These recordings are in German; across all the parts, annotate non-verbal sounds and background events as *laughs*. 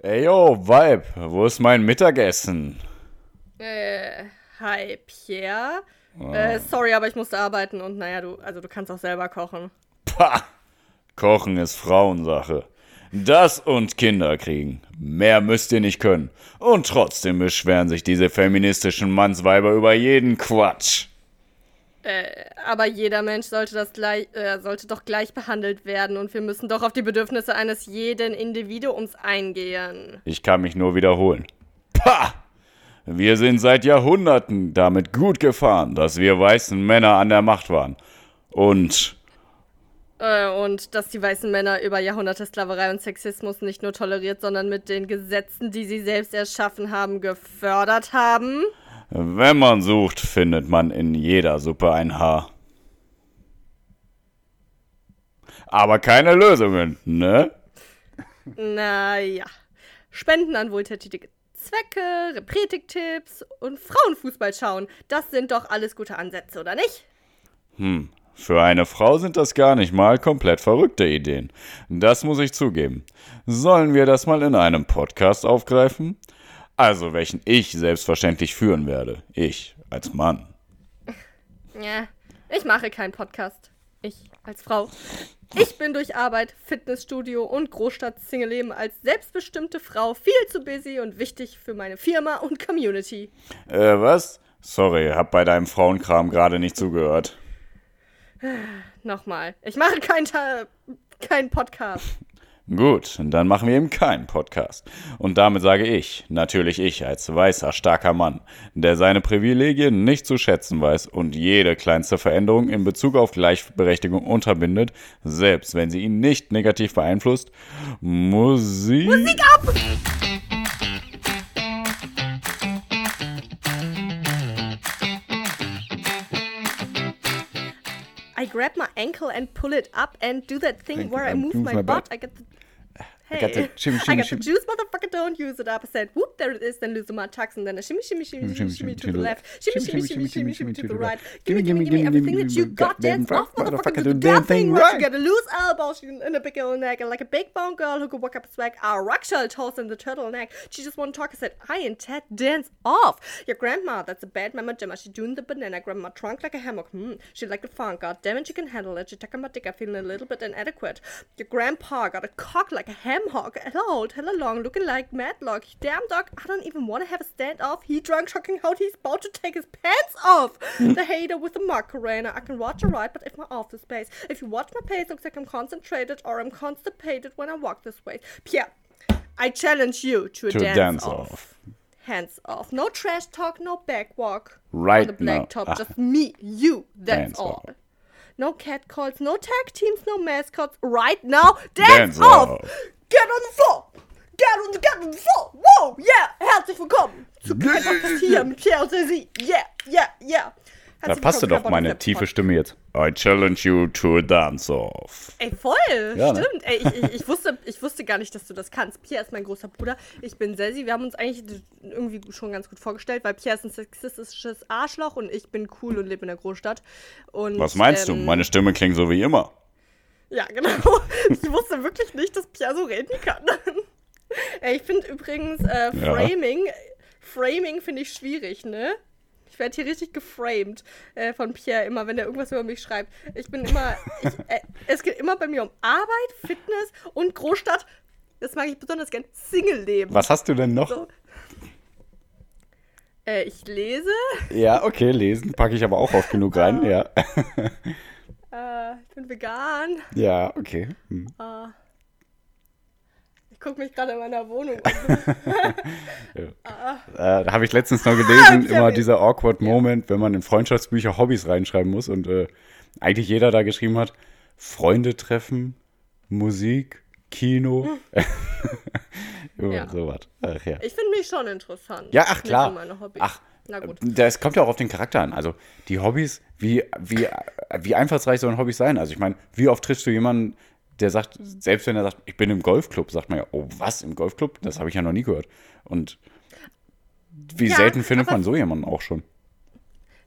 Ey yo, Vibe, wo ist mein Mittagessen? Äh, hi, Pierre. Äh, sorry, aber ich musste arbeiten und naja, du, also du kannst auch selber kochen. Pah! Kochen ist Frauensache. Das und Kinder kriegen. Mehr müsst ihr nicht können. Und trotzdem beschweren sich diese feministischen Mannsweiber über jeden Quatsch. Aber jeder Mensch sollte, das gleich, äh, sollte doch gleich behandelt werden und wir müssen doch auf die Bedürfnisse eines jeden Individuums eingehen. Ich kann mich nur wiederholen. Pah! Wir sind seit Jahrhunderten damit gut gefahren, dass wir weißen Männer an der Macht waren. Und Äh, und dass die weißen Männer über Jahrhunderte Sklaverei und Sexismus nicht nur toleriert, sondern mit den Gesetzen, die sie selbst erschaffen haben, gefördert haben. Wenn man sucht, findet man in jeder Suppe ein Haar. Aber keine Lösungen, ne? Naja. Spenden an wohltätige Zwecke, Repretik-Tipps und Frauenfußball schauen. Das sind doch alles gute Ansätze, oder nicht? Für eine Frau sind das gar nicht mal komplett verrückte Ideen. Das muss ich zugeben. Sollen wir das mal in einem Podcast aufgreifen? Also welchen ich selbstverständlich führen werde. Ich als Mann. Ja, ich mache keinen Podcast. Ich als Frau. Ich bin durch Arbeit, Fitnessstudio und Großstadt-Single-Leben als selbstbestimmte Frau viel zu busy und wichtig für meine Firma und Community. Äh, was? Sorry, hab bei deinem Frauenkram gerade nicht zugehört. Nochmal, ich mache keinen keinen Podcast. Gut, dann machen wir eben keinen Podcast. Und damit sage ich, natürlich ich als weißer, starker Mann, der seine Privilegien nicht zu schätzen weiß und jede kleinste Veränderung in Bezug auf Gleichberechtigung unterbindet, selbst wenn sie ihn nicht negativ beeinflusst, Musik. Musik ab! I grab my ankle and pull it up and do that thing where I move move my, my butt. butt. I get the. *laughs* I got the shimmy, I got shimmy. the juice, motherfucker, don't use it up. I said, whoop, there it is, then lose my tucks, and then a shimmy, shimmy, shimmy, shimmy, shimmy, to the left. Shimmy, shimmy, shimmy, shimmy, shimmy, to the right. Gimme, gimme, gimme everything that you got, dance off, motherfucker, do the damn thing right. You got a loose elbow and a big old neck, and like a big bone girl who could walk up a swag, a rock shell toss in the turtleneck. She just want to talk. I said, I and Ted dance off. Your grandma, that's a bad mama Gemma. She doing the banana, grab my trunk like a hammock. Hmm, she like the funk. God damn it, she can handle it. She talking about dick, I'm feeling a little bit inadequate. Your grandpa got a cock like a ham hock. Hello, hello long, looking like Madlock. Damn dog, I don't even want to have a standoff. He drunk, shocking out. He's about to take his pants off. *laughs* the hater with the Macarena. I can watch a ride, but if my office space. If you watch my pace, looks like I'm concentrated or I'm constipated when I walk this way. Pierre, I challenge you to a To dance, dance off. off. Hands off. No trash talk, no back walk. Right on the black now. top, Ah. just me, you. That's Dance all. off. No cat calls, no tag teams, no mascots. Right now, dance, Dance off. off. Get on the floor. Get on the, get on the floor. Wow, yeah. Herzlich willkommen zu kein Podcast hier und Ceci. Yeah, yeah, yeah. Da passte doch meine tiefe Stimme jetzt. I challenge you to a dance off. Ey, voll, Ja, ne? stimmt. Ey, ich, ich, ich, wusste, ich wusste gar nicht, dass du das kannst. Pierre ist mein großer Bruder, ich bin Sesi. Wir haben uns eigentlich irgendwie schon ganz gut vorgestellt, weil Pierre ist ein sexistisches Arschloch und ich bin cool und lebe in der Großstadt. Und, Was meinst du? ähm, Meine Stimme klingt so wie immer. Ja, genau. *laughs* Ich wusste wirklich nicht, dass Pierre so reden kann. Ey, ich finde übrigens äh, Ja. Framing, Framing finde ich schwierig, ne? Ich werde hier richtig geframed äh, von Pierre immer, wenn er irgendwas über mich schreibt. Ich bin immer, ich, äh, es geht immer bei mir um Arbeit, Fitness und Großstadt. Das mag ich besonders gern. Single-Leben. Was hast du denn noch? So. Äh, ich lese. Ja, okay, lesen packe ich aber auch oft genug rein, ja. Äh, ich bin vegan. Ja, okay. Hm. Ich gucke mich gerade in meiner Wohnung um. *laughs* Äh, da habe ich letztens noch gelesen, *laughs* immer dieser awkward Moment, wenn man in Freundschaftsbücher Hobbys reinschreiben muss und äh, eigentlich jeder da geschrieben hat, Freunde treffen, Musik, Kino, *laughs* Immer Ja. sowas. Ach ja. Ich finde mich schon interessant. Ja, ach klar. Ach, Na gut. das kommt ja auch auf den Charakter an. Also die Hobbys, wie, wie, wie einfallsreich sollen Hobbys sein? Also ich meine, wie oft triffst du jemanden, der sagt, selbst wenn er sagt, ich bin im Golfclub, sagt man ja, oh was, im Golfclub? Das habe ich ja noch nie gehört. Und wie Ja, selten findet man so jemanden auch schon?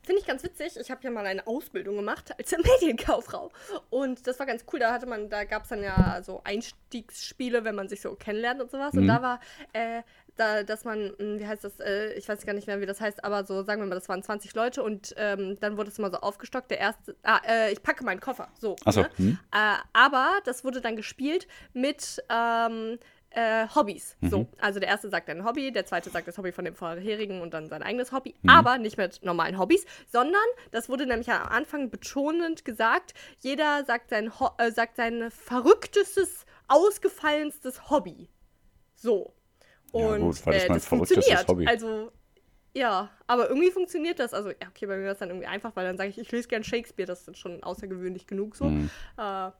Finde ich ganz witzig. Ich habe ja mal eine Ausbildung gemacht als *laughs* Medienkauffrau. Und das war ganz cool. Da hatte man, da gab es dann ja so Einstiegsspiele, wenn man sich so kennenlernt und sowas. Und da war, äh, da, dass man, hm, wie heißt das, äh, ich weiß gar nicht mehr, wie das heißt, aber so, sagen wir mal, das waren 20 Leute und ähm, dann wurde es immer so aufgestockt. Der erste, ah, äh, ich packe meinen Koffer, so. Ach so, Ne? hm. Äh, aber das wurde dann gespielt mit ähm, äh, Hobbys. Mhm. So, also der erste sagt ein Hobby, der zweite sagt das Hobby von dem vorherigen und dann sein eigenes Hobby, Mhm. aber nicht mit normalen Hobbys, sondern das wurde nämlich am Anfang betonend gesagt, jeder sagt sein, Ho äh, sagt sein verrücktestes, ausgefallenstes Hobby. So. Ja, Und gut, was ist äh, mein das funktioniert. Hobby? Also ja, aber irgendwie funktioniert das. Also, ja, okay, bei mir war es dann irgendwie einfach, weil dann sage ich, ich lese gern Shakespeare, das ist schon außergewöhnlich genug so. Mhm. Äh,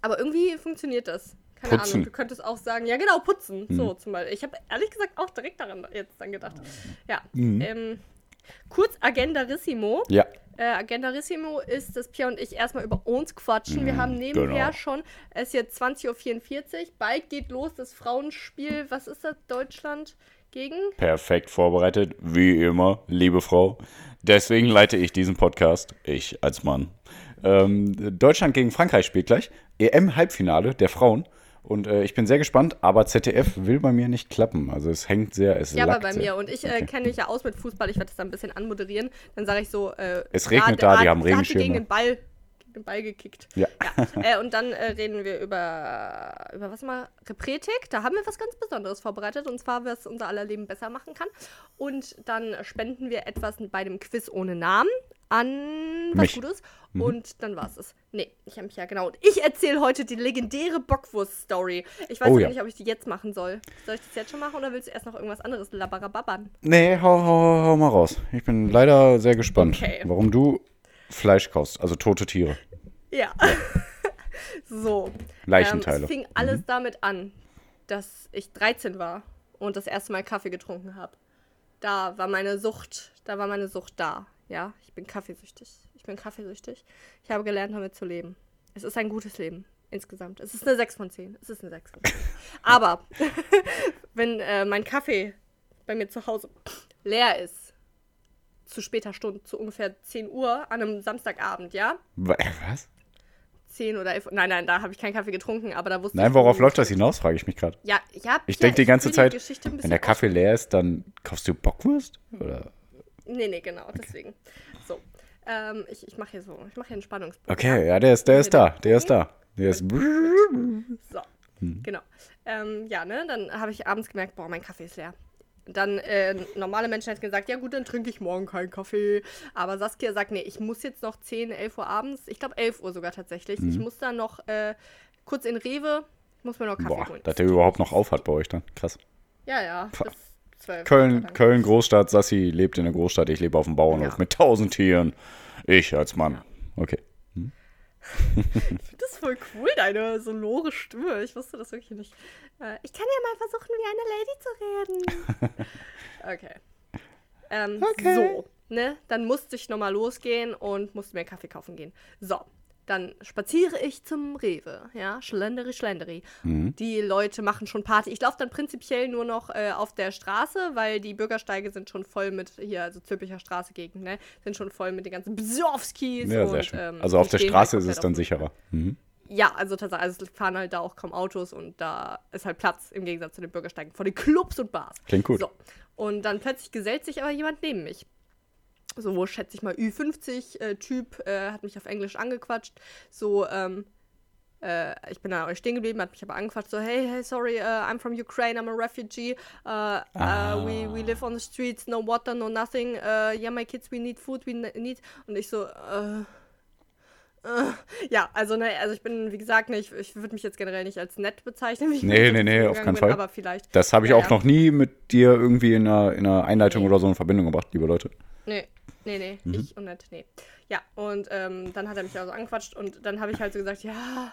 aber irgendwie funktioniert das. Keine Putzen. Ahnung, du könntest auch sagen, ja genau, putzen. Mhm. So zum Beispiel. Ich habe ehrlich gesagt auch direkt daran jetzt dann gedacht. Ja. Mhm. Ähm, kurz Agendarissimo. Ja. Äh, Agendarissimo ist, dass Pia und ich erstmal über uns quatschen. Wir Mhm, haben nebenher genau. schon, es ist jetzt 20.44 Uhr, bald geht los das Frauenspiel, was ist das, Deutschland gegen? Perfekt vorbereitet, wie immer, liebe Frau. Deswegen leite ich diesen Podcast, ich als Mann. Ähm, Deutschland gegen Frankreich spielt gleich. EM-Halbfinale der Frauen. Und äh, ich bin sehr gespannt, aber ZDF will bei mir nicht klappen. Also es hängt sehr, es Ja, aber bei mir. Und ich äh, Okay. kenne mich ja aus mit Fußball. Ich werde das dann ein bisschen anmoderieren. Dann sage ich so, äh, Es regnet da, die haben Regenschirme. gegen den Ball, gegen den Ball gekickt. Ja. Ja. *laughs* äh, und dann äh, reden wir über, über was mal? Repretik. Da haben wir was ganz Besonderes vorbereitet. Und zwar, was unser aller Leben besser machen kann. Und dann spenden wir etwas bei dem Quiz ohne Namen an was Mich. Gutes. Und dann war es es. Nee, ich habe mich ja genau. Und ich erzähle heute die legendäre Bockwurst-Story. Ich weiß Oh ja. nicht, ob ich die jetzt machen soll. Soll ich das jetzt schon machen oder willst du erst noch irgendwas anderes labarababbern? Nee, hau, hau, hau mal raus. Ich bin leider sehr gespannt, Okay. warum du Fleisch kaufst, also tote Tiere. Ja. *laughs* so. Leichenteile. Ähm, es fing alles damit an, dass ich 13 war und das erste Mal Kaffee getrunken habe. Da war meine Sucht, da war meine Sucht da. Ja, ich bin kaffeesüchtig. Ich bin kaffeesüchtig. Ich habe gelernt, damit zu leben. Es ist ein gutes Leben insgesamt. Es ist eine 6 von 10. Es ist eine 6 von 10. Aber *laughs* wenn äh, mein Kaffee bei mir zu Hause leer ist, zu später Stunde, zu ungefähr 10 Uhr an einem Samstagabend, ja? Wa- Was? 10 oder 11. Nein, nein, da habe ich keinen Kaffee getrunken, aber da wusste Nein, ich. worauf wo- läuft das hinaus, frage ich mich gerade. Ja, ja. Ich ja, denke die ganze Zeit, ein wenn der Kaffee leer ist, dann kaufst du Bockwurst? Oder? Nee, nee, genau, deswegen. So. Ähm, ich ich mache hier so, ich mache hier einen Spannungsbogen. Okay, ja, der ist, der ist da, der ist da. Der ist. So, Hm. genau. Ähm, ja, ne, dann habe ich abends gemerkt, boah, mein Kaffee ist leer. Dann, äh, normale Menschen hätten gesagt, ja gut, dann trinke ich morgen keinen Kaffee. Aber Saskia sagt, nee, ich muss jetzt noch 10, 11 Uhr abends, ich glaube 11 Uhr sogar tatsächlich. Mhm. Ich muss dann noch äh, kurz in Rewe, muss mir noch Kaffee Boah, holen. dass der überhaupt noch auf hat bei euch dann. Krass. Ja, ja, Pah. Bis 12. Köln, Köln, Großstadt, Sassi lebt in der Großstadt, ich lebe auf dem Bauernhof Ja. mit tausend Tieren. Ich als Mann. Okay. *laughs* Ich finde das voll cool, deine sonore Stimme. Ich wusste das wirklich nicht. Äh, ich kann ja mal versuchen, wie eine Lady zu reden. *laughs* okay. Ähm, Okay. So, ne? Dann musste ich nochmal losgehen und musste mir Kaffee kaufen gehen. So, dann spaziere ich zum Rewe. Ja, schlenderi, schlenderi. Die Leute machen schon Party. Ich laufe dann prinzipiell nur noch äh, auf der Straße, weil die Bürgersteige sind schon voll mit, hier, also Zülpicher Straße Gegend, ne? Sind schon voll mit den ganzen Bsowskis. Ja, und, sehr schön. ähm, also auf der Straße halt ist es dann sicherer. Mhm. ja, also tatsächlich, also es fahren halt da auch kaum Autos und da ist halt Platz im Gegensatz zu den Bürgersteigen vor den Clubs und Bars. Klingt gut. So. Und dann plötzlich gesellt sich aber jemand neben mich. So, wo schätze ich mal, Ü50-Typ äh, hat mich auf Englisch angequatscht. So, ähm, äh, ich bin da stehen geblieben, hat mich aber angequatscht. So, hey, hey, sorry, uh, I'm from Ukraine, I'm a refugee. Uh, uh, we, we live on the streets, no water, no nothing. Uh, yeah, my kids, we need food, we ne- need. Und ich so, äh. äh, ja, also, ne, also ich bin, wie gesagt, nicht, ich würde mich jetzt generell nicht als nett bezeichnen. Wie ich Nee, nee, nee, auf keinen bin, Fall. Aber vielleicht. Das habe ich Ja, auch ja. noch nie mit dir irgendwie in einer, in einer Einleitung Nee. oder so in Verbindung gebracht, liebe Leute. Nee, nee, nee, Mhm. ich und nett, nee. Ja, und ähm, dann hat er mich also angequatscht und dann habe ich halt so gesagt, ja,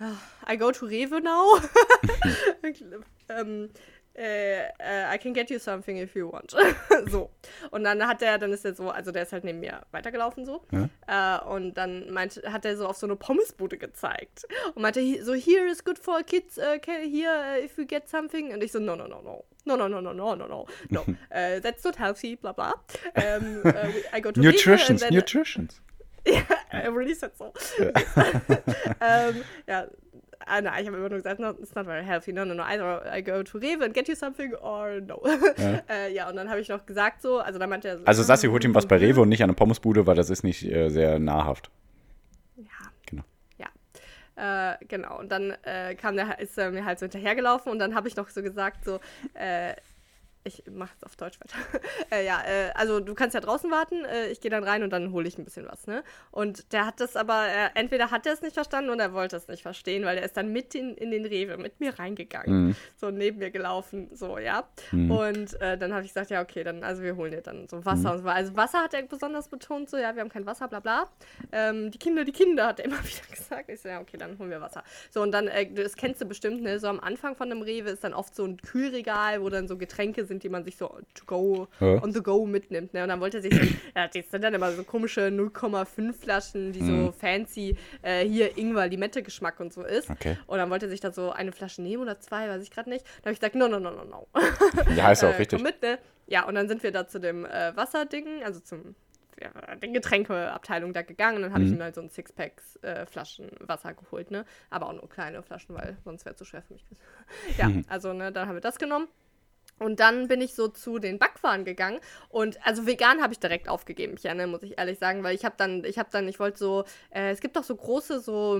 ah, I go to Rewe *laughs* *laughs* now. ähm, äh, äh, I can get you something if you want. *laughs* so. Und dann hat er, dann ist er so, also der ist halt neben mir weitergelaufen so. Ja. Äh, und dann meint, hat er so auf so eine Pommesbude gezeigt. Und meinte, so, here is good for kids, uh, here uh, if you get something. Und ich so, no, no, no, no. No, no, no, no, no, no, no. No. uh, *laughs* that's not healthy, bla bla. Um, uh, I go to Nutritions, then- Nutritions. *laughs* ja, I really said so. ähm, ja, ah, nein, ich habe immer nur gesagt, no, it's not very healthy. No, no, no. Either I go to Rewe and get you something or no. Ja, *laughs* äh, ja und dann habe ich noch gesagt so, also dann meinte er so. Also Sassi holt ihm was bei. *laughs* Rewe und nicht an eine Pommesbude, weil das ist nicht äh, sehr nahrhaft. Ja. Genau. Ja. Äh, genau. Und dann äh, kam der, ist er mir halt so hinterhergelaufen und dann habe ich noch so gesagt, so, äh, ich mache es auf Deutsch weiter. *laughs* äh, ja, äh, also du kannst ja draußen warten, äh, ich gehe dann rein und dann hole ich ein bisschen was, ne? Und der hat das aber, äh, entweder hat er es nicht verstanden oder er wollte es nicht verstehen, weil er ist dann mit in, in den Rewe mit mir reingegangen, Mhm. so neben mir gelaufen, so, ja. Mhm. Und äh, dann habe ich gesagt, ja, okay, dann, also wir holen dir dann so Wasser und so. Also Wasser hat er besonders betont, so, ja, wir haben kein Wasser, bla bla. Ähm, die Kinder, die Kinder, hat er immer *laughs* wieder gesagt. Ich so, ja, okay, dann holen wir Wasser. So, und dann, äh, das kennst du bestimmt, ne, so am Anfang von einem Rewe ist dann oft so ein Kühlregal, wo dann so Getränke sind, die man sich so to go, Ja. on the go mitnimmt, ne. Und dann wollte er sich, *clears throat* ja, das sind dann immer so komische 0,5 Flaschen, die so fancy, äh, hier Ingwer-Limette-Geschmack und so ist. Okay. Und dann wollte er sich da so eine Flasche nehmen oder zwei, weiß ich gerade nicht. Da habe ich gesagt, no, no, no, no, no. Ja, ist auch Äh, richtig. Komm mit, ne? Ja, und dann sind wir da zu dem äh, Wasserding, also zum ja, den Getränkeabteilung da gegangen und dann habe ich Mhm. ihm halt so ein Sixpacks äh, Flaschen Wasser geholt, ne? Aber auch nur kleine Flaschen, weil sonst wäre es zu schwer für mich. *laughs* ja, Mhm. also ne, dann haben wir das genommen. Und dann bin ich so zu den Backwaren gegangen und also vegan habe ich direkt aufgegeben, ja, ne, muss ich ehrlich sagen, weil ich habe dann, ich habe dann, ich wollte so, äh, es gibt doch so große so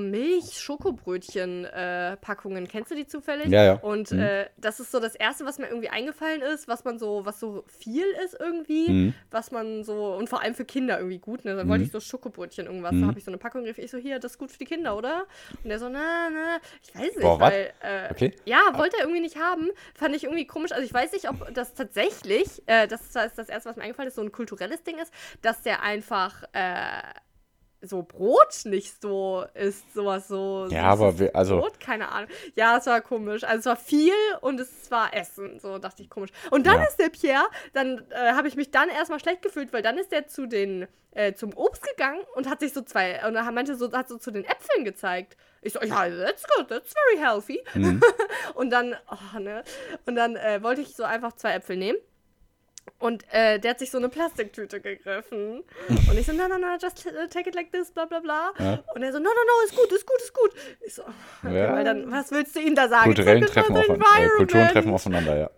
Milch-Schokobrötchen-Packungen, kennst du die zufällig? Ja, ja. Und Mhm. äh, das ist so das erste, was mir irgendwie eingefallen ist, was man so, was so viel ist irgendwie, Mhm. was man so und vor allem für Kinder irgendwie gut. Ne, dann wollte ich so Schokobrötchen irgendwas, Mhm. da habe ich so eine Packung gegriffen. Ich so hier, das ist gut für die Kinder, oder? Und der so, na, na, ich weiß nicht, Boah, weil äh, Okay. ja, wollte er irgendwie nicht haben. Fand ich irgendwie komisch. Also ich weiß nicht, ob das tatsächlich, äh, das ist das erste, was mir eingefallen ist, so ein kulturelles Ding ist, dass der einfach äh, so Brot nicht so ist, sowas so. Ja, aber wir- also- Brot, keine Ahnung. Ja, es war komisch. Also es war viel und es war Essen. So dachte ich komisch. Und dann Ja. ist der Pierre, dann äh, habe ich mich dann erstmal schlecht gefühlt, weil dann ist der zu den äh, zum Obst gegangen und hat sich so zwei und meinte so hat so zu den Äpfeln gezeigt. Ich so, ja, that's good, that's very healthy. Mhm. *laughs* Und dann, oh, ne? Und dann äh, wollte ich so einfach zwei Äpfel nehmen. Und äh, der hat sich so eine Plastiktüte gegriffen. Und ich so, no, no, no, just uh, take it like this, bla bla bla. Ja. Und er so, no, no, no, ist gut, ist gut, ist gut. Ich so, okay, Ja. weil dann, was willst du ihm da sagen? Kulturellen treffen, aufeinander, äh, Kulturen treffen aufeinander, ja.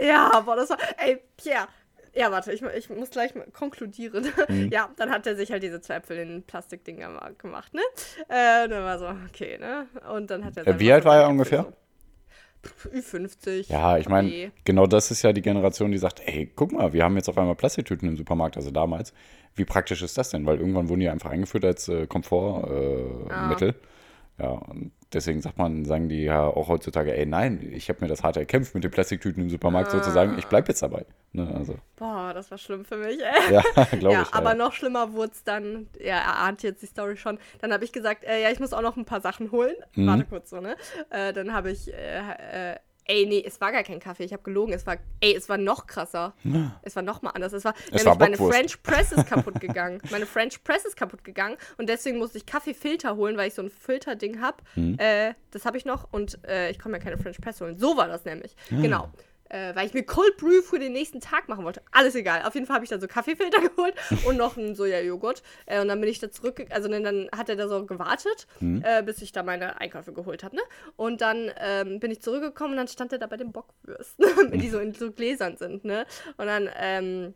Ja, boah, das war. Ey, Pierre. Ja, warte, ich, ich muss gleich mal konkludieren. *laughs* Mhm. Ja, dann hat er sich halt diese zwei Äpfel in Plastikdinger gemacht, ne? Äh, und dann war so, okay, ne? Und dann hat er. Äh, sein wie alt war er ungefähr? So, pff, Ü50. Ja, ich meine, Okay. genau das ist ja die Generation, die sagt, ey, guck mal, wir haben jetzt auf einmal Plastiktüten im Supermarkt, also damals. Wie praktisch ist das denn? Weil irgendwann wurden die einfach eingeführt als äh, Komfortmittel. Äh, Ah. Ja, und deswegen sagt man, sagen die ja auch heutzutage, ey, nein, ich habe mir das hart erkämpft mit den Plastiktüten im Supermarkt sozusagen, ich bleib jetzt dabei. Ne, also, Boah, das war schlimm für mich, ey. ja, *laughs* glaube ja, ich. aber ja. noch schlimmer wurde es dann, ja, er ahnt jetzt die Story schon. Dann habe ich gesagt, äh, ja, ich muss auch noch ein paar Sachen holen. Mhm. Warte kurz so, ne? Äh, dann habe ich, äh, äh, ey, nee, es war gar kein Kaffee, ich habe gelogen. Es war, ey, es war noch krasser. Es war noch mal anders. Es war, Es nämlich war meine. French Press ist kaputt *laughs* gegangen. Meine French Press ist kaputt gegangen und deswegen musste ich Kaffeefilter holen, weil ich so ein Filterding habe. Mhm. Äh, das habe ich noch und äh, ich komme ja keine French Press holen. So war das nämlich. Ah. Genau. Äh, weil ich mir Cold Brew für den nächsten Tag machen wollte. Alles egal. Auf jeden Fall habe ich dann so Kaffeefilter *laughs* geholt und noch einen Sojajoghurt. Äh, und dann bin ich da zurück, also dann, dann hat er da so gewartet, Mhm. äh, bis ich da meine Einkäufe geholt habe. Ne? Und dann ähm, bin ich zurückgekommen und dann stand er da bei den Bockwürsten, *laughs* die so in so Gläsern sind. Ne? Und dann ähm,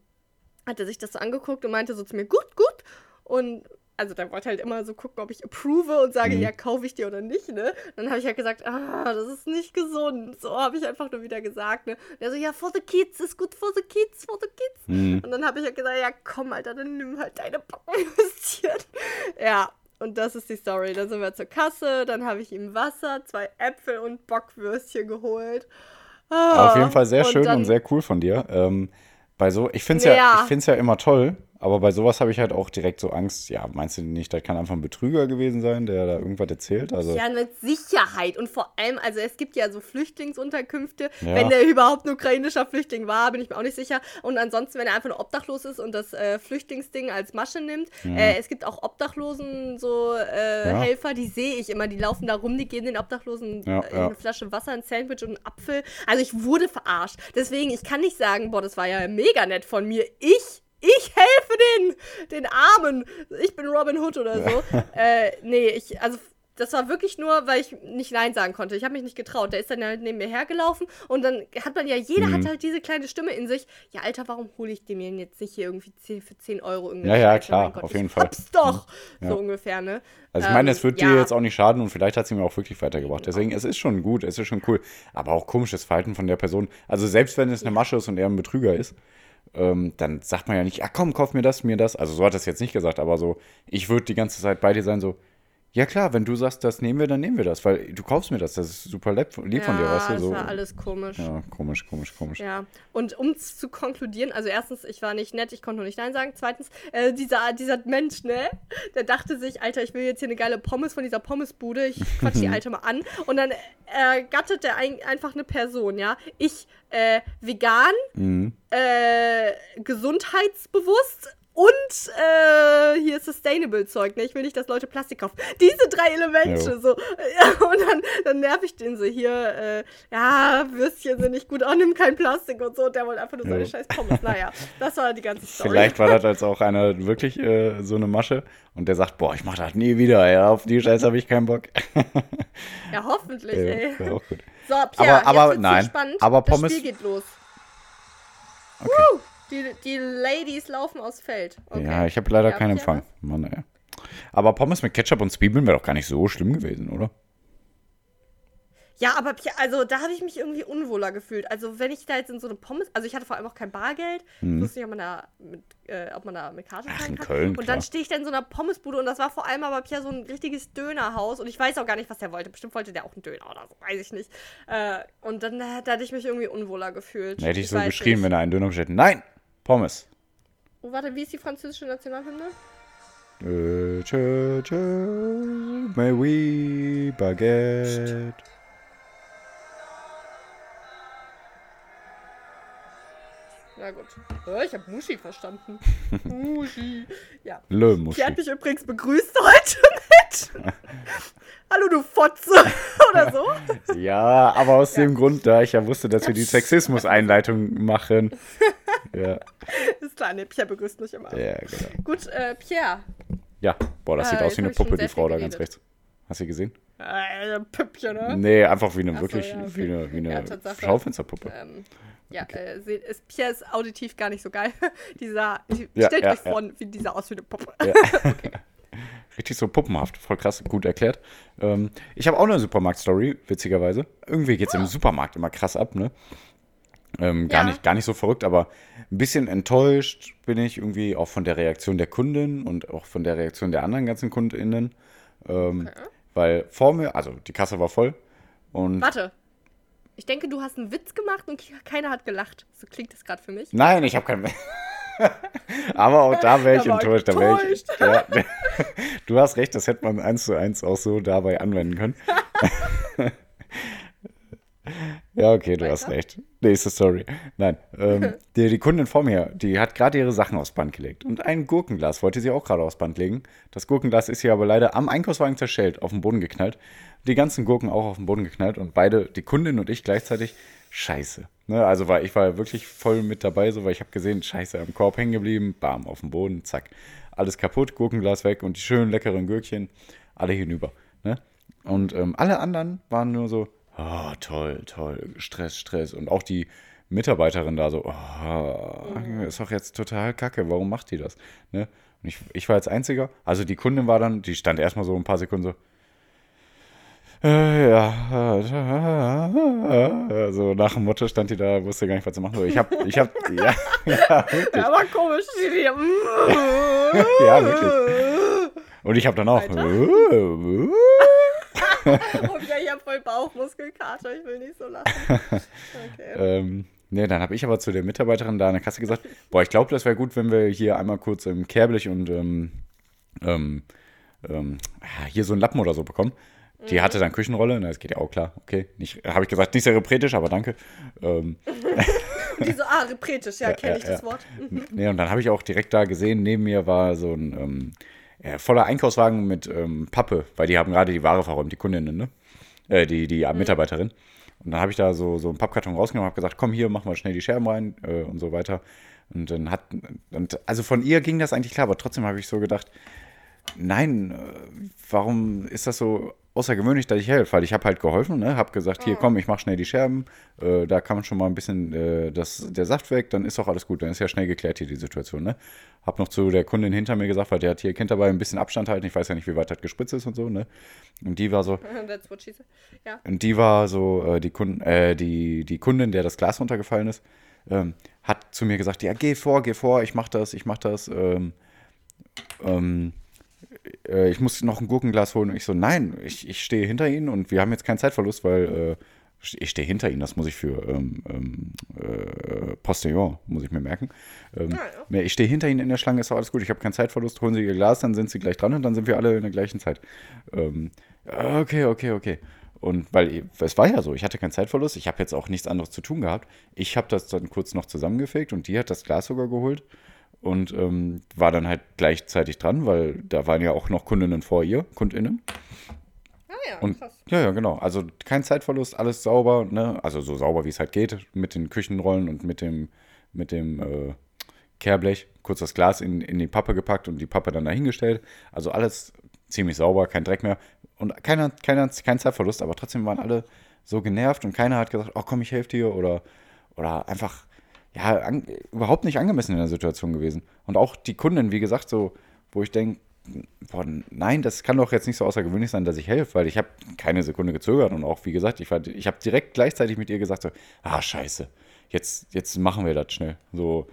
hat er sich das so angeguckt und meinte so zu mir, gut, gut. Und also der wollte halt immer so gucken, ob ich approve und sage, Mhm. ja, kaufe ich dir oder nicht, ne? Dann habe ich halt gesagt, ah, das ist nicht gesund. So habe ich einfach nur wieder gesagt, ne? Der so, ja, for the kids, ist gut for the kids, for the kids. Mhm. Und dann habe ich halt gesagt, ja, komm, Alter, dann nimm halt deine Bockwürstchen. *laughs* Ja, und das ist die Story. Dann sind wir zur Kasse, dann habe ich ihm Wasser, zwei Äpfel und Bockwürstchen geholt. Ah, Auf jeden Fall sehr schön dann- und sehr cool von dir. Ähm, bei so, ich finde es ja, Ja. ich find's ja immer toll. Aber bei sowas habe ich halt auch direkt so Angst. Ja, meinst du nicht, das kann einfach ein Betrüger gewesen sein, der da irgendwas erzählt? Also, Ja, mit Sicherheit. Und vor allem, also es gibt ja so Flüchtlingsunterkünfte. Ja. Wenn der überhaupt ein ukrainischer Flüchtling war, bin ich mir auch nicht sicher. Und ansonsten, wenn er einfach nur obdachlos ist und das äh, Flüchtlingsding als Masche nimmt. Äh, es gibt auch Obdachlosen, so äh, Mhm. Ja. Helfer, die sehe ich immer. Die laufen da rum, die geben den Obdachlosen Ja, äh, ja. eine Flasche Wasser, ein Sandwich und einen Apfel. Also ich wurde verarscht. Deswegen, ich kann nicht sagen, boah, das war ja mega nett von mir. Ich ich helfe den, den Armen. Ich bin Robin Hood oder so. *laughs* äh, nee, ich, also das war wirklich nur, weil ich nicht Nein sagen konnte. Ich habe mich nicht getraut. Der ist dann halt neben mir hergelaufen und dann hat man ja, jeder Mhm. hat halt diese kleine Stimme in sich. Ja, Alter, warum hole ich dem jetzt nicht hier irgendwie 10, für 10 Euro irgendwie? Ja, ja, klar, auf jeden ich Fall. Hab's doch. Ja. So ungefähr, ne? Also ich meine, Ähm, es wird ja. dir jetzt auch nicht schaden und vielleicht hat sie mir auch wirklich weitergebracht. Deswegen, es ist schon gut, es ist schon cool. Aber auch komisches Verhalten von der Person. Also selbst wenn es eine Masche ist und er ein Betrüger ist, ähm, dann sagt man ja nicht, ja komm, kauf mir das, mir das. Also so hat er es jetzt nicht gesagt, aber so, ich würde die ganze Zeit bei dir sein, so, ja klar, wenn du sagst, das nehmen wir, dann nehmen wir das, weil du kaufst mir das, das ist super lieb, von dir, weißt du? das So. war alles komisch. Ja, komisch, komisch, komisch. Ja, und um es zu konkludieren, also erstens, ich war nicht nett, ich konnte nur nicht Nein sagen. Zweitens, äh, dieser, dieser Mensch, ne, der dachte sich, Alter, ich will jetzt hier eine geile Pommes von dieser Pommesbude, ich *laughs* quatsch die Alte mal an. Und dann äh, gattet er ein, einfach eine Person, ja. Ich, äh, vegan, Mhm. äh, gesundheitsbewusst und äh, hier Sustainable Zeug, ne? Ich will nicht, dass Leute Plastik kaufen. Diese drei Elemente, Jo. so. Ja, *laughs* und dann, dann nerv ich den so hier, äh, ja, Würstchen sind nicht gut, oh, nimm kein Plastik und so. Und der wollte einfach nur seine Jo. scheiß Pommes. Naja, das war die ganze Story. Vielleicht war das *laughs* als auch einer wirklich äh, so eine Masche und der sagt, boah, ich mach das nie wieder, ja, auf die Scheiße habe ich keinen Bock. Ja, hoffentlich, ja, ey. auch gut. So, Pierre, Aber- aber jetzt nein, spannend. aber das Pommes- Spiel geht los. Okay. Woo! Die, die Ladies laufen aufs Feld. Okay. Ja, ich habe leider Ja, keinen Empfang. Mann, ey. Aber Pommes mit Ketchup und Zwiebeln wäre doch gar nicht so schlimm gewesen, oder? Ja, aber also da habe ich mich irgendwie unwohler gefühlt. Also wenn ich da jetzt in so eine Pommes, also ich hatte vor allem auch kein Bargeld, ich wusste nicht, ob man da mit, äh, ob man da mit Karte Mhm. Ach, in kann. Köln, und klar. dann stehe ich da in so einer Pommesbude und das war vor allem aber Pierre so ein richtiges Dönerhaus und ich weiß auch gar nicht, was der wollte. Bestimmt wollte der auch einen Döner oder so, weiß ich nicht. Äh, und dann äh, da hatte ich mich irgendwie unwohler gefühlt. Da hätte ich so weiß geschrien, nicht. wenn er einen Döner bestellt. Nein! Pommes. Oh, warte, wie ist die französische Nationalhymne? Äh, tschö, tschö, mais oui, Baguette. Na gut. Äh, ich habe Muschi verstanden. *laughs* Muschi. Ja. Le Die Muschi. hat mich übrigens begrüßt heute mit. *laughs* Hallo, du Fotze. *laughs* Oder so. Ja, aber aus dem Grund, da ich ja wusste, dass wir die Sexismus-Einleitung machen. Ja, *laughs* Ist klar, ne, Pierre begrüßt mich immer. ja, genau. Gut, äh, Pierre. Ja, boah, das Ah, sieht aus jetzt wie eine Puppe, die Frau da ganz rechts. Hast du sie gesehen? Äh, Püppchen, ne? Nee, einfach wie eine, Ach so, wirklich, ja, okay. wie eine, wie eine Ja. Schaufensterpuppe. Ähm, ja, äh, se- ist, Pierre ist auditiv gar nicht so geil. *laughs* dieser, Ja, stellt euch vor, wie dieser aus wie eine Puppe. Ja. *laughs* Richtig so puppenhaft, voll krass, gut erklärt. Ähm, ich habe auch eine Supermarkt-Story, witzigerweise. Irgendwie geht es im Supermarkt immer krass ab, ne? Ähm, gar, Ja. nicht, gar nicht so verrückt, aber ein bisschen enttäuscht bin ich irgendwie auch von der Reaktion der Kundin und auch von der Reaktion der anderen ganzen KundInnen. Ähm, Weil vor mir, also die Kasse war voll und Warte. Ich denke, du hast einen Witz gemacht und keiner hat gelacht. So klingt das gerade für mich. Nein, ich habe keinen. *laughs* Aber auch da wäre ich ich enttäuscht. Da wär ich, ja, *laughs* du hast recht, das hätte man eins zu eins auch so dabei anwenden können. *laughs* ja, okay, du hast Weiter? recht. Nächste Story. Nein, ähm, *laughs* die, die Kundin vor mir, die hat gerade ihre Sachen aufs Band gelegt. Und ein Gurkenglas wollte sie auch gerade aufs Band legen. Das Gurkenglas ist hier aber leider am Einkaufswagen zerschellt, auf den Boden geknallt. Die ganzen Gurken auch auf den Boden geknallt und beide, die Kundin und ich gleichzeitig, scheiße. Ne, also war, ich war wirklich voll mit dabei, so, weil ich habe gesehen, scheiße, am Korb hängen geblieben, bam, auf dem Boden, zack. Alles kaputt, Gurkenglas weg und die schönen leckeren Gürkchen, alle hinüber. Ne? Und ähm, alle anderen waren nur so, oh, toll, toll, Stress, Stress. Und auch die Mitarbeiterin da so, oh, ist doch jetzt total kacke, warum macht die das? Ne? Und ich, ich war als Einziger, also die Kundin war dann, die stand erstmal so ein paar Sekunden so, äh, ja, äh, so nach dem Motto stand die da, wusste gar nicht, was zu machen. soll. Ich hab, ich hab, *laughs* ja, *laughs* ja, Ja, aber komisch. *laughs* Ja, wirklich. Und ich hab dann auch, Weiter? Äh, *laughs* Oh, wieder, ich habe voll Bauchmuskelkater. Ich will nicht so lachen. Okay. *laughs* ähm, Nee, dann habe ich aber zu der Mitarbeiterin da an der Kasse gesagt, boah, ich glaube, das wäre gut, wenn wir hier einmal kurz im Kehrblech und ähm, ähm, ähm, hier so einen Lappen oder so bekommen. Die hatte dann Küchenrolle, na, das geht ja auch klar, okay. Habe ich gesagt, nicht sehr repretisch, aber danke. Ähm, *laughs* Die so, ah, repretisch, ja, kenne ich ja, das ja. Wort. Mhm. Nee, und dann habe ich auch direkt da gesehen, neben mir war so ein ähm, ja, voller Einkaufswagen mit ähm, Pappe, weil die haben gerade die Ware verräumt, die Kundinnen, ne? Äh, die, die Mitarbeiterin. Und dann habe ich da so, so einen Pappkarton rausgenommen und habe gesagt, komm hier, machen wir schnell die Scherben rein äh, und so weiter. Und dann hat, und also von ihr ging das eigentlich klar, aber trotzdem habe ich so gedacht, nein, äh, warum ist das so außergewöhnlich, dass ich helfe? Weil ich habe halt geholfen, ne? habe gesagt, hier komm, ich mache schnell die Scherben, äh, da kann man schon mal ein bisschen äh, das, der Saft weg, dann ist doch alles gut, dann ist ja schnell geklärt hier die Situation. Ne? Hab noch zu der Kundin hinter mir gesagt, weil der hat hier Kind dabei ein bisschen Abstand halten, ich weiß ja nicht, wie weit das gespritzt ist und so. Ne? Und die war so. *laughs* Ja. und die war so, äh, die, Kundin, äh, die, die Kundin, der das Glas runtergefallen ist, ähm, hat zu mir gesagt, ja, geh vor, geh vor, ich mach das, ich mach das. Ähm, ähm, äh, ich muss noch ein Gurkenglas holen. Und ich so, nein, ich, ich stehe hinter Ihnen und wir haben jetzt keinen Zeitverlust, weil äh, ich stehe hinter Ihnen, das muss ich für ähm, ähm, äh, Postillon, muss ich mir merken. Ähm, ja. nee, Ich stehe hinter Ihnen in der Schlange, ist doch alles gut, ich habe keinen Zeitverlust, holen Sie Ihr Glas, dann sind Sie gleich dran und dann sind wir alle in der gleichen Zeit. Ähm, okay, okay, okay. Und weil es war ja so, ich hatte keinen Zeitverlust, ich habe jetzt auch nichts anderes zu tun gehabt. Ich habe das dann kurz noch zusammengefegt und die hat das Glas sogar geholt und ähm, war dann halt gleichzeitig dran, weil da waren ja auch noch Kundinnen vor ihr, KundInnen. Ah ja, Und krass. ja, ja, genau. Also kein Zeitverlust, alles sauber, ne? Also so sauber, wie es halt geht, mit den Küchenrollen und mit dem, mit dem äh, Kehrblech. Kurz das Glas in, in die Pappe gepackt und die Pappe dann dahingestellt. Also alles ziemlich sauber, kein Dreck mehr. Und keiner, keiner, kein Zeitverlust, aber trotzdem waren alle so genervt und keiner hat gesagt, oh komm, ich helfe dir oder, oder einfach, ja, an, überhaupt nicht angemessen in der Situation gewesen. Und auch die Kunden, wie gesagt, so, wo ich denke, nein, das kann doch jetzt nicht so außergewöhnlich sein, dass ich helfe, weil ich habe keine Sekunde gezögert und auch, wie gesagt, ich, war- ich habe direkt gleichzeitig mit ihr gesagt, so, ah, scheiße, jetzt, jetzt machen wir das schnell. So,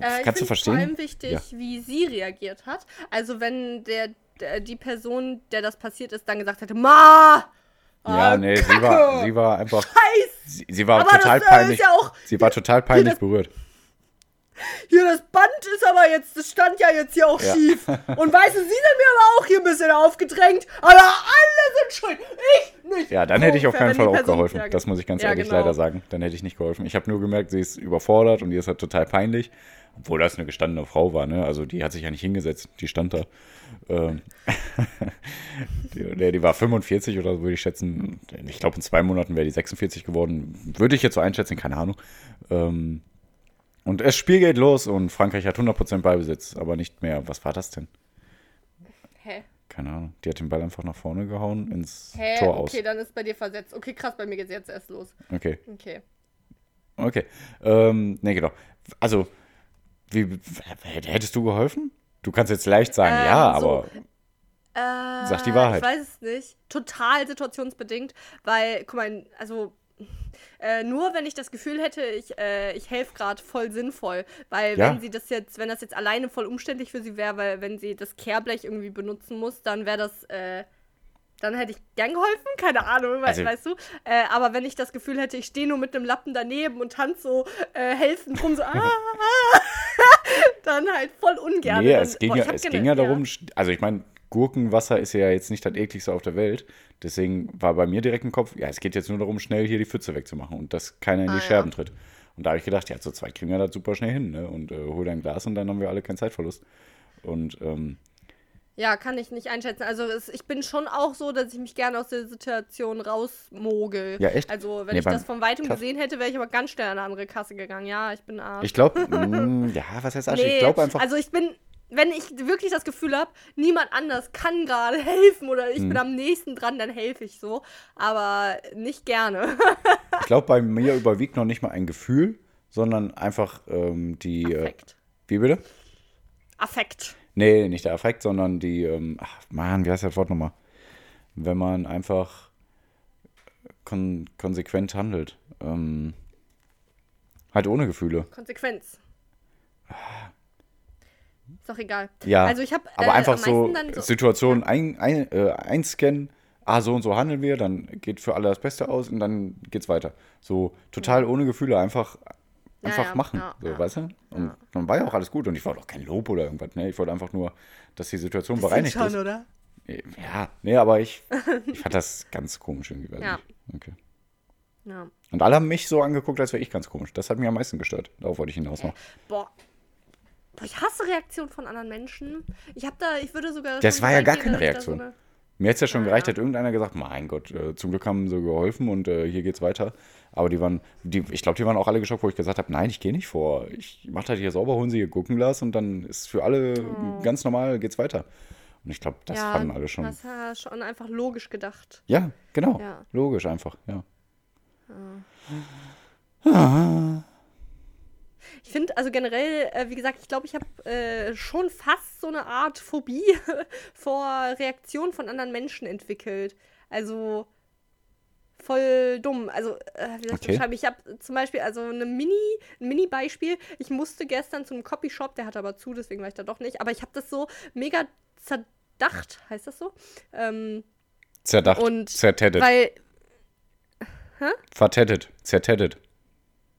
Äh, kannst du verstehen? vor allem wichtig, Ja. wie sie reagiert hat. Also wenn der, der die Person, der das passiert ist, dann gesagt hätte, Ma! Ja, ah, nee, sie Kacke! war, sie war einfach, Scheiß! sie, sie war Aber total das, äh, peinlich, ja auch- sie war total peinlich das- berührt. Hier, das Band ist aber jetzt, das stand ja jetzt hier auch Ja. schief. *laughs* Und weißt du, sie sind mir aber auch hier ein bisschen aufgedrängt. Aber alle sind schuld. Ich nicht. Ja, dann hätte ich auf ungefähr, keinen Fall auch geholfen. das muss ich ganz ja, ehrlich genau. leider sagen. Dann hätte ich nicht geholfen. Ich habe nur gemerkt, sie ist überfordert und ihr ist halt total peinlich. Obwohl das eine gestandene Frau war, ne? Also die hat sich ja nicht hingesetzt, die stand da. Ähm, *laughs* die, die, war 45 oder so, würde ich schätzen. Ich glaube, in zwei Monaten wäre die 46 geworden. Würde ich jetzt so einschätzen, keine Ahnung. Ähm, und das Spiel geht los und Frankreich hat 100% Ballbesitz, aber nicht mehr. Was war das denn? Hä? Keine Ahnung. Die hat den Ball einfach nach vorne gehauen ins Hä? Tor aus. Okay, dann ist bei dir versetzt. Okay, krass, bei mir geht's jetzt erst los. Okay. Okay. Okay. Ähm, nee, genau. Also, wie, hättest du geholfen? Du kannst jetzt leicht sagen, Ähm, ja, so. aber Äh, Sag die Wahrheit. Ich weiß es nicht. Total situationsbedingt, weil, guck mal, also äh, nur wenn ich das Gefühl hätte, ich, äh, ich helfe gerade voll sinnvoll. Weil Ja. wenn sie das jetzt, wenn das jetzt alleine voll umständlich für sie wäre, weil wenn sie das Kehrblech irgendwie benutzen muss, dann wäre das, äh, dann hätte ich gern geholfen, keine Ahnung, we Also- weißt du. Äh, aber wenn ich das Gefühl hätte, ich stehe nur mit dem Lappen daneben und tanze so äh, helfend rum, so *laughs* ah, ah, *laughs* dann halt voll ungern. nee, dann, es ging, boah, ja, es ging ja darum, also ich meine, Gurkenwasser ist ja jetzt nicht das ekligste auf der Welt. Deswegen war bei mir direkt im Kopf, ja, es geht jetzt nur darum, schnell hier die Pfütze wegzumachen und dass keiner in die Ah, ja. Scherben tritt. Und da habe ich gedacht, ja, zu zweit kriegen wir das super schnell hin, ne? Und äh, hol dein Glas und dann haben wir alle keinen Zeitverlust. Und ähm, Ja, kann ich nicht einschätzen. Also es, ich bin schon auch so, dass ich mich gerne aus der Situation rausmogel. Ja, echt? Also wenn Nee, ich das von weitem gesehen hätte, wäre ich aber ganz schnell an eine andere Kasse gegangen. Ja, ich bin Arsch. ich glaube, ja, was heißt Arsch? Ich glaube einfach, Also ich bin, wenn ich wirklich das Gefühl habe, niemand anders kann gerade *laughs* helfen oder ich Mhm. bin am nächsten dran, dann helfe ich so. Aber nicht gerne. *laughs* ich glaube, bei mir *laughs* überwiegt noch nicht mal ein Gefühl, sondern einfach ähm, die. Äh, Affekt. wie bitte? Affekt. Nee, nicht der Affekt, sondern die, ähm, ach Mann, wie heißt das Wort nochmal? Wenn man einfach kon konsequent handelt. Ähm, halt ohne Gefühle. Konsequenz. Ist doch egal. Ja, Also ich habe aber einfach am so meisten dann so Situationen ein, ein, äh, einscannen, ah, so und so handeln wir, dann geht für alle das Beste aus und dann geht's weiter. So total ohne Gefühle, einfach, einfach ja, machen. ja, so, ja. weißt du? Und dann war ja auch alles gut und ich wollte auch kein Lob oder irgendwas. Ne? Ich wollte einfach nur, dass die Situation Bisschen bereinigt schon, ist. oder? Ja, nee, aber ich, ich fand das ganz komisch irgendwie. Weiß Ja. nicht. Okay. Ja. Und alle haben mich so angeguckt, als wäre ich ganz komisch. Das hat mich am meisten gestört. Darauf wollte ich hinaus noch. Boah. Ich hasse Reaktionen von anderen Menschen. Ich habe da, ich würde sogar. Das war ja gar keine Reaktion. So Mir hätte es ja schon Ah, gereicht, ja. hätte irgendeiner gesagt, mein Gott, äh, zum Glück haben sie geholfen und äh, hier geht's weiter. Aber die waren, die, ich glaube, die waren auch alle geschockt, wo ich gesagt habe, nein, ich gehe nicht vor. Ich mache das hier sauber, holen sie ihr Gurkenglas und dann ist für alle ganz normal, geht's weiter. Und ich glaube, das Oh. ja, fanden alle schon. Das war schon einfach logisch gedacht. Ja, genau. Ja. Logisch einfach, ja. Ich finde, also generell, äh, wie gesagt, ich glaube, ich habe äh, schon fast so eine Art Phobie *laughs* vor Reaktionen von anderen Menschen entwickelt. Also voll dumm. Also, äh, wie das Okay. Ich habe zum Beispiel, also eine Mini, ein Mini-Beispiel. Ich musste gestern zu einem Copyshop, der hatte aber zu, deswegen war ich da doch nicht. Aber ich habe das so mega zerdacht, heißt das so? Ähm, Zerdacht, Und zertettet, weil, vertettet, zertettet.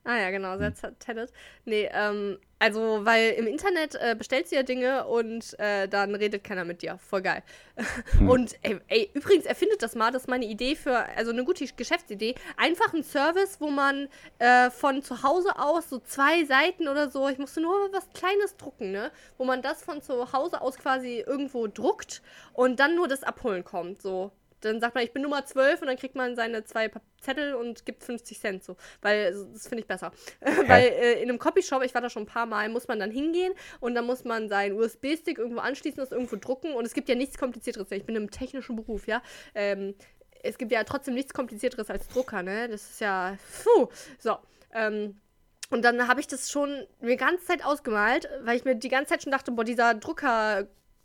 Ah ja, genau, Hm. sehr zertettet. Nee, ähm, also, weil im Internet äh, bestellst du ja Dinge und äh, dann redet keiner mit dir. Voll geil. *laughs* Hm. Und ey, ey, übrigens, erfindet das mal, das ist meine Idee für, also eine gute Geschäftsidee. Einfach ein Service, wo man äh, von zu Hause aus so zwei Seiten oder so, ich musste nur was Kleines drucken, ne? Wo man das von zu Hause aus quasi irgendwo druckt und dann nur das Abholen kommt, so. Dann sagt man, ich bin Nummer 12 und dann kriegt man seine zwei Zettel und gibt 50 Cent so. Weil das finde ich besser. *laughs* Weil äh, in einem Copyshop, ich war da schon ein paar Mal, muss man dann hingehen und dann muss man seinen USB-Stick irgendwo anschließen, das irgendwo drucken und es gibt ja nichts komplizierteres. Ich bin im technischen Beruf, ja. Ähm, es gibt ja trotzdem nichts komplizierteres als Drucker, ne? Das ist ja. Puh. So. Ähm, und dann habe ich das schon mir die ganze Zeit ausgemalt, weil ich mir die ganze Zeit schon dachte, boah, dieser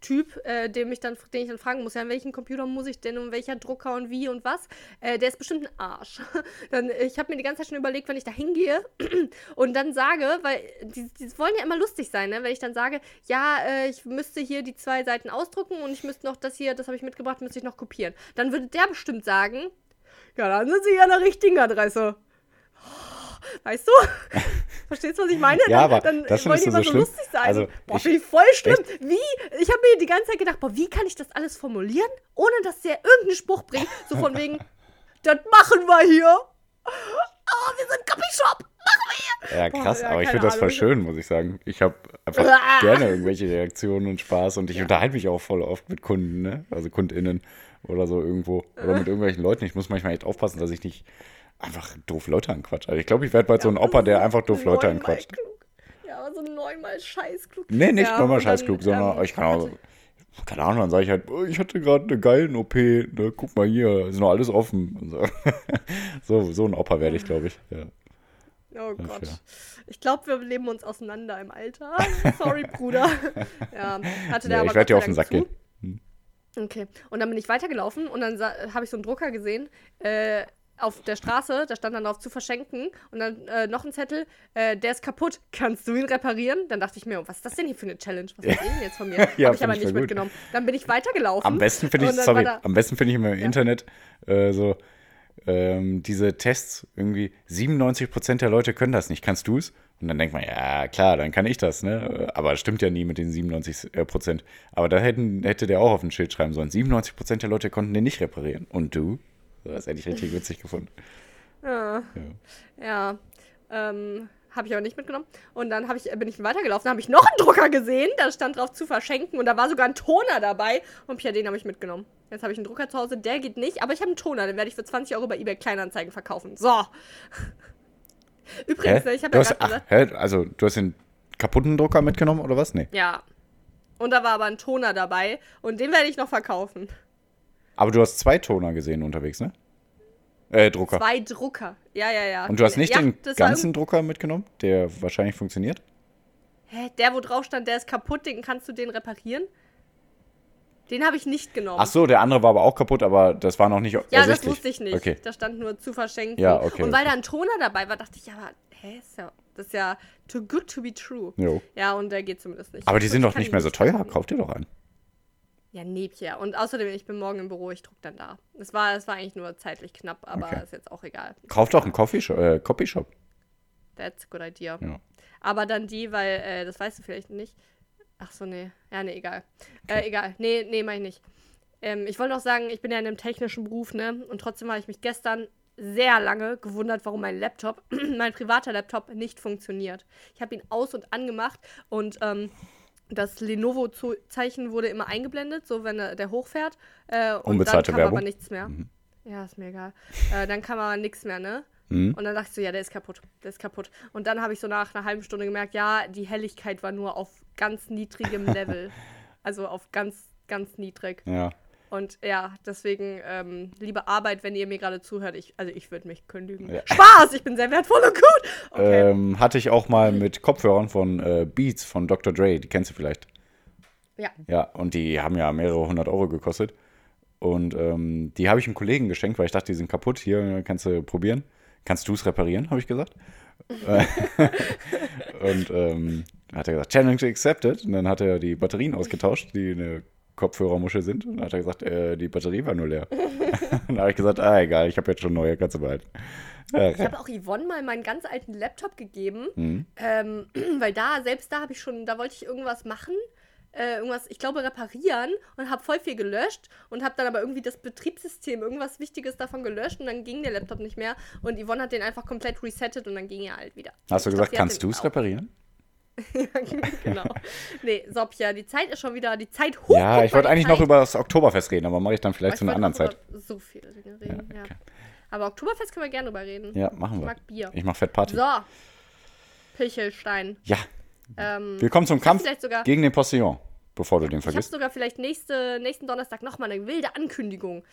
Drucker-Typ, äh, dem ich dann, den ich dann fragen muss, ja, an welchen Computer muss ich denn und welcher Drucker und wie und was, äh, der ist bestimmt ein Arsch. *laughs* dann, ich habe mir die ganze Zeit schon überlegt, wenn ich da hingehe *clears throat* und dann sage, weil die, die wollen ja immer lustig sein, ne? wenn ich dann sage, ja, äh, ich müsste hier die zwei Seiten ausdrucken und ich müsste noch das hier, das habe ich mitgebracht, müsste ich noch kopieren. Dann würde der bestimmt sagen, ja, dann sind sie ja an der richtigen Adresse. *gasps* Weißt du? *laughs* Verstehst du, was ich meine? Ja, dann, aber dann das wollen die immer so so lustig sein. Also, boah, ich- finde ich voll schlimm. Wie? Ich habe mir die ganze Zeit gedacht, boah, wie kann ich das alles formulieren, ohne dass der irgendeinen Spruch bringt? So von wegen, *laughs* das machen wir hier. Oh, wir sind Copyshop. Machen wir hier. Ja, Boah, krass, ja, aber ich finde das voll schön, muss ich sagen. Ich habe einfach Ah. *laughs* gerne irgendwelche Reaktionen und Spaß und ich unterhalte mich auch voll oft mit Kunden, ne? Also KundInnen oder so irgendwo. Oder mit irgendwelchen Leuten. Ich muss manchmal echt aufpassen, dass ich nicht einfach doof Leute anquatsche. Also ich glaube, ich werde bald so ein Opa, der einfach doof Leute Neunmal anquatscht. klug. Ja, aber so neunmal scheißklug. Nee, nicht ja, dann, scheißklug, sondern ähm, ich kann auch, keine Ahnung, dann sage ich halt, oh, ich hatte gerade eine geile OP, ne, guck mal hier, ist noch alles offen. So. *laughs* so, so ein Opa werde ich, glaube ich. Ja. Oh Gott. ja. Ich glaube, wir leben uns auseinander im Alter. *laughs* Sorry, Bruder. *laughs* ja, hatte der Ja, aber ich werd dir Gott auf den Sack Dank gehen. zu. Okay. Und dann bin ich weitergelaufen und dann habe ich so einen Drucker gesehen. Äh, auf der Straße, da stand dann drauf zu verschenken und dann äh, noch ein Zettel, äh, der ist kaputt, kannst du ihn reparieren? Dann dachte ich mir, was ist das denn hier für eine Challenge? Was *laughs* ich denn jetzt von mir? Ja, Habe ich aber ich nicht mitgenommen. Dann bin ich weitergelaufen. Am besten finde ich, sorry, da- am besten finde ich immer im Internet äh, so ähm, diese Tests irgendwie 97% der Leute können das nicht. Kannst du es? Und dann denkt man, ja klar, dann kann ich das, ne? Aber das stimmt ja nie mit den 97 äh, Prozent. Aber da hätten, hätte der auch auf ein Schild schreiben sollen. 97% der Leute konnten den nicht reparieren. Und du? Das hätte ich richtig witzig gefunden. Ja. Ja. Ähm, habe ich aber nicht mitgenommen. Und dann ich, bin ich weitergelaufen, da habe ich noch einen Drucker gesehen, da stand drauf zu verschenken und da war sogar ein Toner dabei. Und ja, den habe ich mitgenommen. Jetzt habe ich einen Drucker zu Hause, der geht nicht, aber ich habe einen Toner, den werde ich für 20 Euro bei eBay Kleinanzeigen verkaufen. So. *laughs* Übrigens, ne, ich habe ja hast, gerade ach, gesagt, hä? Also, du hast den kaputten Drucker mitgenommen oder was? Nee. ja. Und da war aber ein Toner dabei und den werde ich noch verkaufen. Aber du hast zwei Toner gesehen unterwegs, ne? Äh, Drucker. Zwei Drucker. Ja, ja, ja. Und du hast nicht ja, den ganzen Drucker mitgenommen, der wahrscheinlich funktioniert? Hä, der, wo drauf stand, der ist kaputt, den kannst du den reparieren? Den habe ich nicht genommen. Ach so, der andere war aber auch kaputt, aber das war noch nicht ja, das wusste ich nicht. Okay. Da stand nur zu verschenken. Ja, okay, Und weil okay. da ein Toner dabei war, dachte ich, ja, aber, hä, ist ja, das ist ja too good to be true. Jo. Ja, und der geht zumindest nicht. Aber die sind doch nicht mehr so teuer. kaufen. Kauf dir doch einen. Ja, Pierre. Und außerdem, ich bin morgen im Büro, ich druck dann da. Es war, es war eigentlich nur zeitlich knapp, aber Okay. ist jetzt auch egal. Kauf doch einen Coffeeshop. Äh, Copyshop. That's a good idea. Ja. Aber dann die, weil, äh, das weißt du vielleicht nicht. Ach so, nee. Ja, nee, egal. Äh, egal. Nee, nee, mach ich nicht. Ähm, ich wollte noch sagen, ich bin ja in einem technischen Beruf, ne? Und trotzdem habe ich mich gestern sehr lange gewundert, warum mein Laptop, *clears throat* mein privater Laptop, nicht funktioniert. Ich habe ihn aus- und angemacht und ähm, das Lenovo-Zeichen wurde immer eingeblendet, so wenn er, der hochfährt. Äh, und Unbezahlte dann kam Werbung? aber nichts mehr. Ja, ist mir egal. Äh, dann kam aber nichts mehr, ne? Mhm. Und dann dachte ich so, ja, der ist kaputt, der ist kaputt. Und dann habe ich so nach einer halben Stunde gemerkt, ja, die Helligkeit war nur auf ganz niedrigem *laughs* Level. also auf ganz, ganz niedrig. Ja. Und ja, deswegen, ähm, liebe Arbeit, wenn ihr mir gerade zuhört, ich, also ich würde mich kündigen. Ja. Spaß, ich bin sehr wertvoll und gut. Okay. Ähm, hatte ich auch mal mit Kopfhörern von äh, Beats von Dr. Dre. Die kennst du vielleicht. ja. Ja, und die haben ja mehrere hundert Euro gekostet. Und ähm, die habe ich einem Kollegen geschenkt, weil ich dachte, die sind kaputt. Hier kannst du probieren. Kannst du es reparieren, habe ich gesagt. *laughs* Und ähm, hat er gesagt, Challenge accepted. Und dann hat er die Batterien ausgetauscht, die eine Kopfhörermuschel sind. Und dann hat er gesagt, äh, die Batterie war nur leer. und *laughs* dann habe ich gesagt, ah, egal, ich habe jetzt schon neue, kannst du behalten. Äh, Ich habe auch Yvonne mal meinen ganz alten Laptop gegeben, Mhm. ähm, *clears throat* weil da, selbst da habe ich schon, da wollte ich irgendwas machen, äh, irgendwas, ich glaube, reparieren und habe voll viel gelöscht und habe dann aber irgendwie das Betriebssystem, irgendwas Wichtiges davon gelöscht und dann ging der Laptop nicht mehr und Yvonne hat den einfach komplett resettet und dann ging er halt wieder. Hast du Ich gesagt, glaub, kannst du es reparieren? *laughs* genau. *laughs* Nee, Sopja, die Zeit ist schon wieder, die Zeit hoch. Ja, ich wollte eigentlich noch über das Oktoberfest reden, aber mache ich dann vielleicht zu einer anderen Zeit. So Dinge reden, ja. okay. Aber Oktoberfest können wir gerne drüber reden. Ja, machen Ich wir. mag Bier. Ich mache Fettparty. So. Pichelstein. Ja, Ähm, wir kommen zum Kampf gegen den Postillon, bevor du den Ich habe vergisst. sogar vielleicht nächste, nächsten Donnerstag nochmal eine wilde Ankündigung.